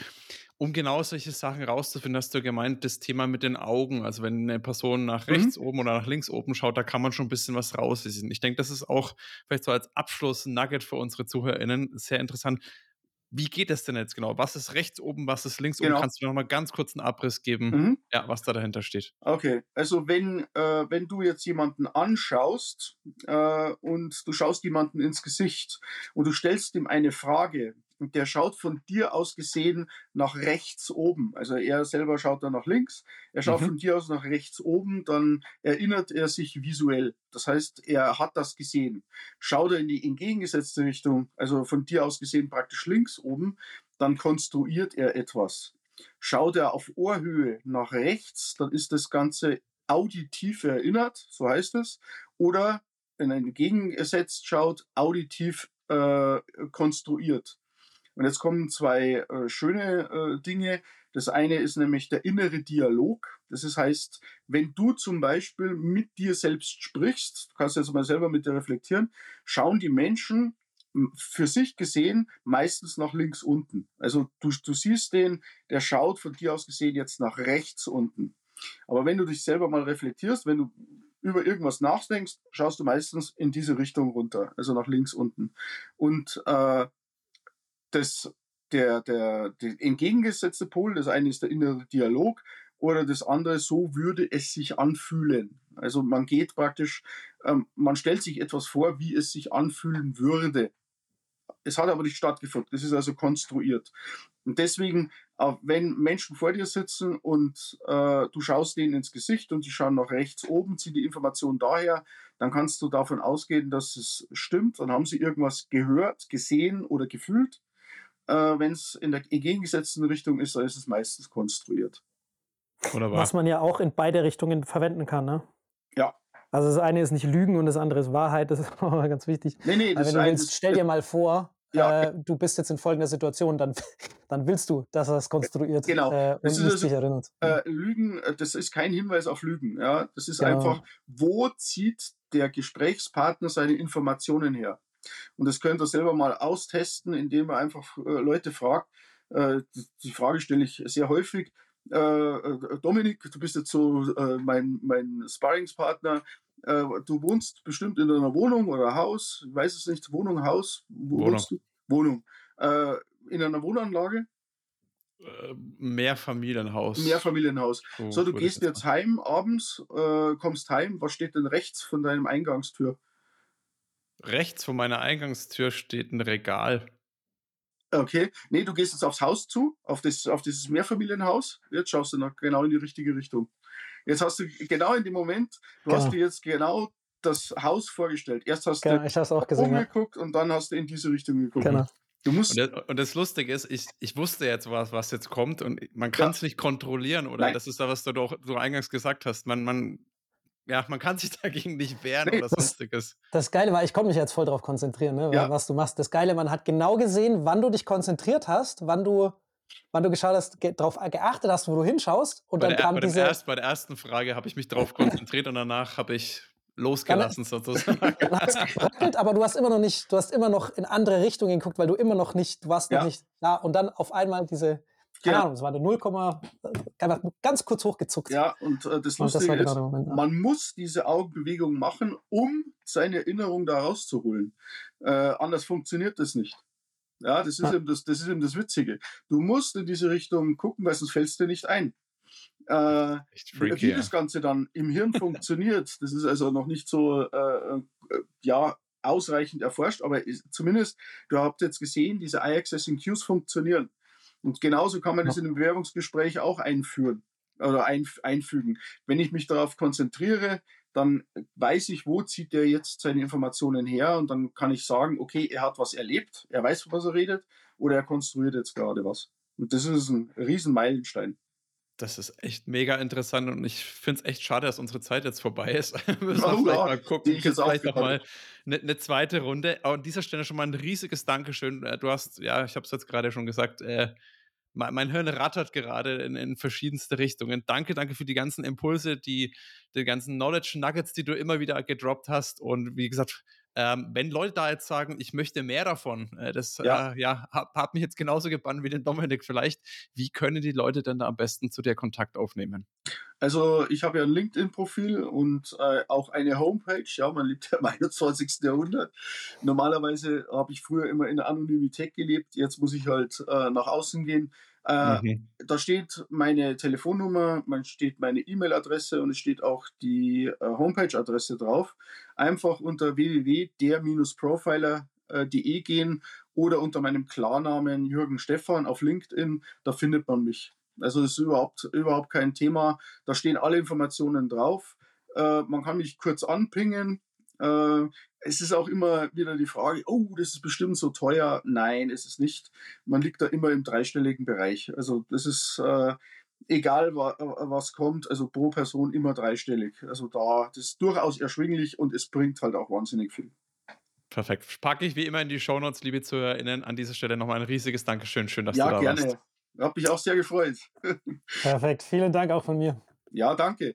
Um genau solche Sachen rauszufinden, hast du gemeint, das Thema mit den Augen. Also wenn eine Person nach Mhm. rechts oben oder nach links oben schaut, da kann man schon ein bisschen was rauslesen. Ich denke, das ist auch vielleicht so als Abschluss-Nugget für unsere ZuhörerInnen sehr interessant. Wie geht das denn jetzt genau? Was ist rechts oben, was ist links Genau. oben? Kannst du noch mal ganz kurz einen Abriss geben, mhm. ja, was da dahinter steht? Okay, also wenn, äh, wenn du jetzt jemanden anschaust äh, und du schaust jemanden ins Gesicht und du stellst ihm eine Frage und der schaut von dir aus gesehen nach rechts oben, also er selber schaut dann nach links, er schaut Mhm. von dir aus nach rechts oben, dann erinnert er sich visuell. Das heißt, er hat das gesehen. Schaut er in die entgegengesetzte Richtung, also von dir aus gesehen praktisch links oben, dann konstruiert er etwas. Schaut er auf Ohrhöhe nach rechts, dann ist das Ganze auditiv erinnert, so heißt es. Oder wenn er entgegengesetzt schaut, auditiv äh, konstruiert. Und jetzt kommen zwei äh, schöne äh, Dinge. Das eine ist nämlich der innere Dialog. Das heißt, wenn du zum Beispiel mit dir selbst sprichst, du kannst jetzt mal selber mit dir reflektieren, schauen die Menschen m, für sich gesehen meistens nach links unten. Also du, du siehst den, der schaut von dir aus gesehen jetzt nach rechts unten. Aber wenn du dich selber mal reflektierst, wenn du über irgendwas nachdenkst, schaust du meistens in diese Richtung runter, also nach links unten. Und äh, das, der, der, der entgegengesetzte Pol. Das eine ist der innere Dialog oder das andere, so würde es sich anfühlen. Also man geht praktisch, ähm, man stellt sich etwas vor, wie es sich anfühlen würde. Es hat aber nicht stattgefunden. Das ist also konstruiert. Und deswegen, wenn Menschen vor dir sitzen und äh, du schaust denen ins Gesicht und die schauen nach rechts oben, ziehen die Information daher, dann kannst du davon ausgehen, dass es stimmt. Dann haben sie irgendwas gehört, gesehen oder gefühlt. Äh, wenn es in der entgegengesetzten Richtung ist, dann ist es meistens konstruiert. Wunderbar. Was man ja auch in beide Richtungen verwenden kann, ne? Ja. Also das eine ist nicht Lügen und das andere ist Wahrheit, das ist auch ganz wichtig. Nee, nee, das wenn du willst, stell dir mal vor, ja. äh, du bist jetzt in folgender Situation, dann, dann willst du, dass er es konstruiert genau. äh, und das ist also, dich erinnert. Äh, Lügen, äh, das ist kein Hinweis auf Lügen. Ja? Das ist genau. einfach, wo zieht der Gesprächspartner seine Informationen her? Und das könnt ihr selber mal austesten, indem ihr einfach äh, Leute fragt. Äh, die Frage stelle ich sehr häufig. Dominik, du bist jetzt so mein, mein Sparringspartner äh, du wohnst bestimmt in einer Wohnung oder Haus, ich weiß es nicht, Wohnung, Haus, wo Wohnung. wohnst du? Wohnung. Äh, in einer Wohnanlage? Äh, Mehrfamilienhaus. Mehrfamilienhaus. So, so du gehst jetzt heim abends, äh, kommst heim, was steht denn rechts von deinem Eingangstür? Rechts von meiner Eingangstür steht ein Regal. Okay, nee, du gehst jetzt aufs Haus zu, auf, das, auf dieses Mehrfamilienhaus. Jetzt schaust du noch genau in die richtige Richtung. Jetzt hast du genau in dem Moment, du genau. hast dir jetzt genau das Haus vorgestellt. Erst hast genau, du ich auch gesehen, umgeguckt ja. und dann hast du in diese Richtung geguckt. Genau. Du musst und, das, und das Lustige ist, ich, ich wusste jetzt, was, was jetzt kommt und man kann es ja. nicht kontrollieren, oder? Nein. Das ist da, was du doch so eingangs gesagt hast. Man, man, ja, man kann sich dagegen nicht wehren nee, oder sonstiges. Das, das Geile war, ich konnte mich jetzt voll darauf konzentrieren, ne, ja. was du machst. Das Geile, man hat genau gesehen, wann du dich konzentriert hast, wann du wann du geschaut hast, ge darauf geachtet hast, wo du hinschaust. Und bei dann der, kam bei diese. Erst, bei der ersten Frage habe ich mich darauf konzentriert und danach habe ich losgelassen dann, sozusagen. Dann gebrackelt, aber du hast immer noch nicht, du hast immer noch in andere Richtungen geguckt, weil du immer noch nicht, du warst ja. noch nicht da. Und dann auf einmal diese, keine ja. Ahnung, es war eine 0, ganz kurz hochgezuckt. Ja, und äh, das Lustige das genau ist, Moment, ja. man muss diese Augenbewegung machen, um seine Erinnerung da rauszuholen. Äh, anders funktioniert das nicht. Ja, das ist, ja. Eben das, das ist eben das Witzige. Du musst in diese Richtung gucken, weil sonst fällst dir nicht ein. Äh, freaky, wie ja. das Ganze dann im Hirn funktioniert, das ist also noch nicht so äh, äh, ja, ausreichend erforscht, aber ist, zumindest, du habt jetzt gesehen, diese Eye-Accessing Cues funktionieren. Und genauso kann man das in einem Bewerbungsgespräch auch einführen oder ein, einfügen. Wenn ich mich darauf konzentriere, dann weiß ich, wo zieht der jetzt seine Informationen her und dann kann ich sagen, okay, er hat was erlebt, er weiß, was er redet oder er konstruiert jetzt gerade was. Und das ist ein riesen Meilenstein. Das ist echt mega interessant und ich finde es echt schade, dass unsere Zeit jetzt vorbei ist. wir müssen oh, vielleicht ja, mal gucken, ich vielleicht noch mal eine, eine, zweite Runde. Aber an dieser Stelle schon mal ein riesiges Dankeschön. Äh, du hast, ja, ich habe es jetzt gerade schon gesagt, äh, mein, mein Hirn rattert gerade in, in, verschiedenste Richtungen. Danke, danke für die ganzen Impulse, die, die ganzen Knowledge Nuggets, die du immer wieder gedroppt hast. Und wie gesagt, ähm, wenn Leute da jetzt sagen, ich möchte mehr davon, äh, das ja, äh, ja hat, hat, mich jetzt genauso gebannt wie den Dominik vielleicht. Wie können die Leute denn da am besten zu dir Kontakt aufnehmen? Also ich habe ja ein LinkedIn-Profil und äh, auch eine Homepage. Ja, man lebt ja im 21. Jahrhundert. Normalerweise habe ich früher immer in der Anonymität gelebt. Jetzt muss ich halt äh, nach außen gehen. Äh, mhm. Da steht meine Telefonnummer, man steht meine E-Mail-Adresse und es steht auch die äh, Homepage-Adresse drauf. Einfach unter www.der-profiler.de gehen oder unter meinem Klarnamen Jürgen Stephan auf LinkedIn, da findet man mich. Also das ist überhaupt, überhaupt kein Thema. Da stehen alle Informationen drauf. Äh, man kann mich kurz anpingen, äh, es ist auch immer wieder die Frage, oh, das ist bestimmt so teuer. Nein, ist es nicht. Man liegt da immer im dreistelligen Bereich. Also das ist äh, egal, wa was kommt, also pro Person immer dreistellig. Also da, das ist durchaus erschwinglich und es bringt halt auch wahnsinnig viel. Perfekt. Packe ich wie immer in die Shownotes, liebe ZuhörerInnen. An dieser Stelle nochmal ein riesiges Dankeschön. Schön, dass ja, du da gerne. warst. Ja, gerne. Hab mich auch sehr gefreut. Perfekt. Vielen Dank auch von mir. Ja, danke.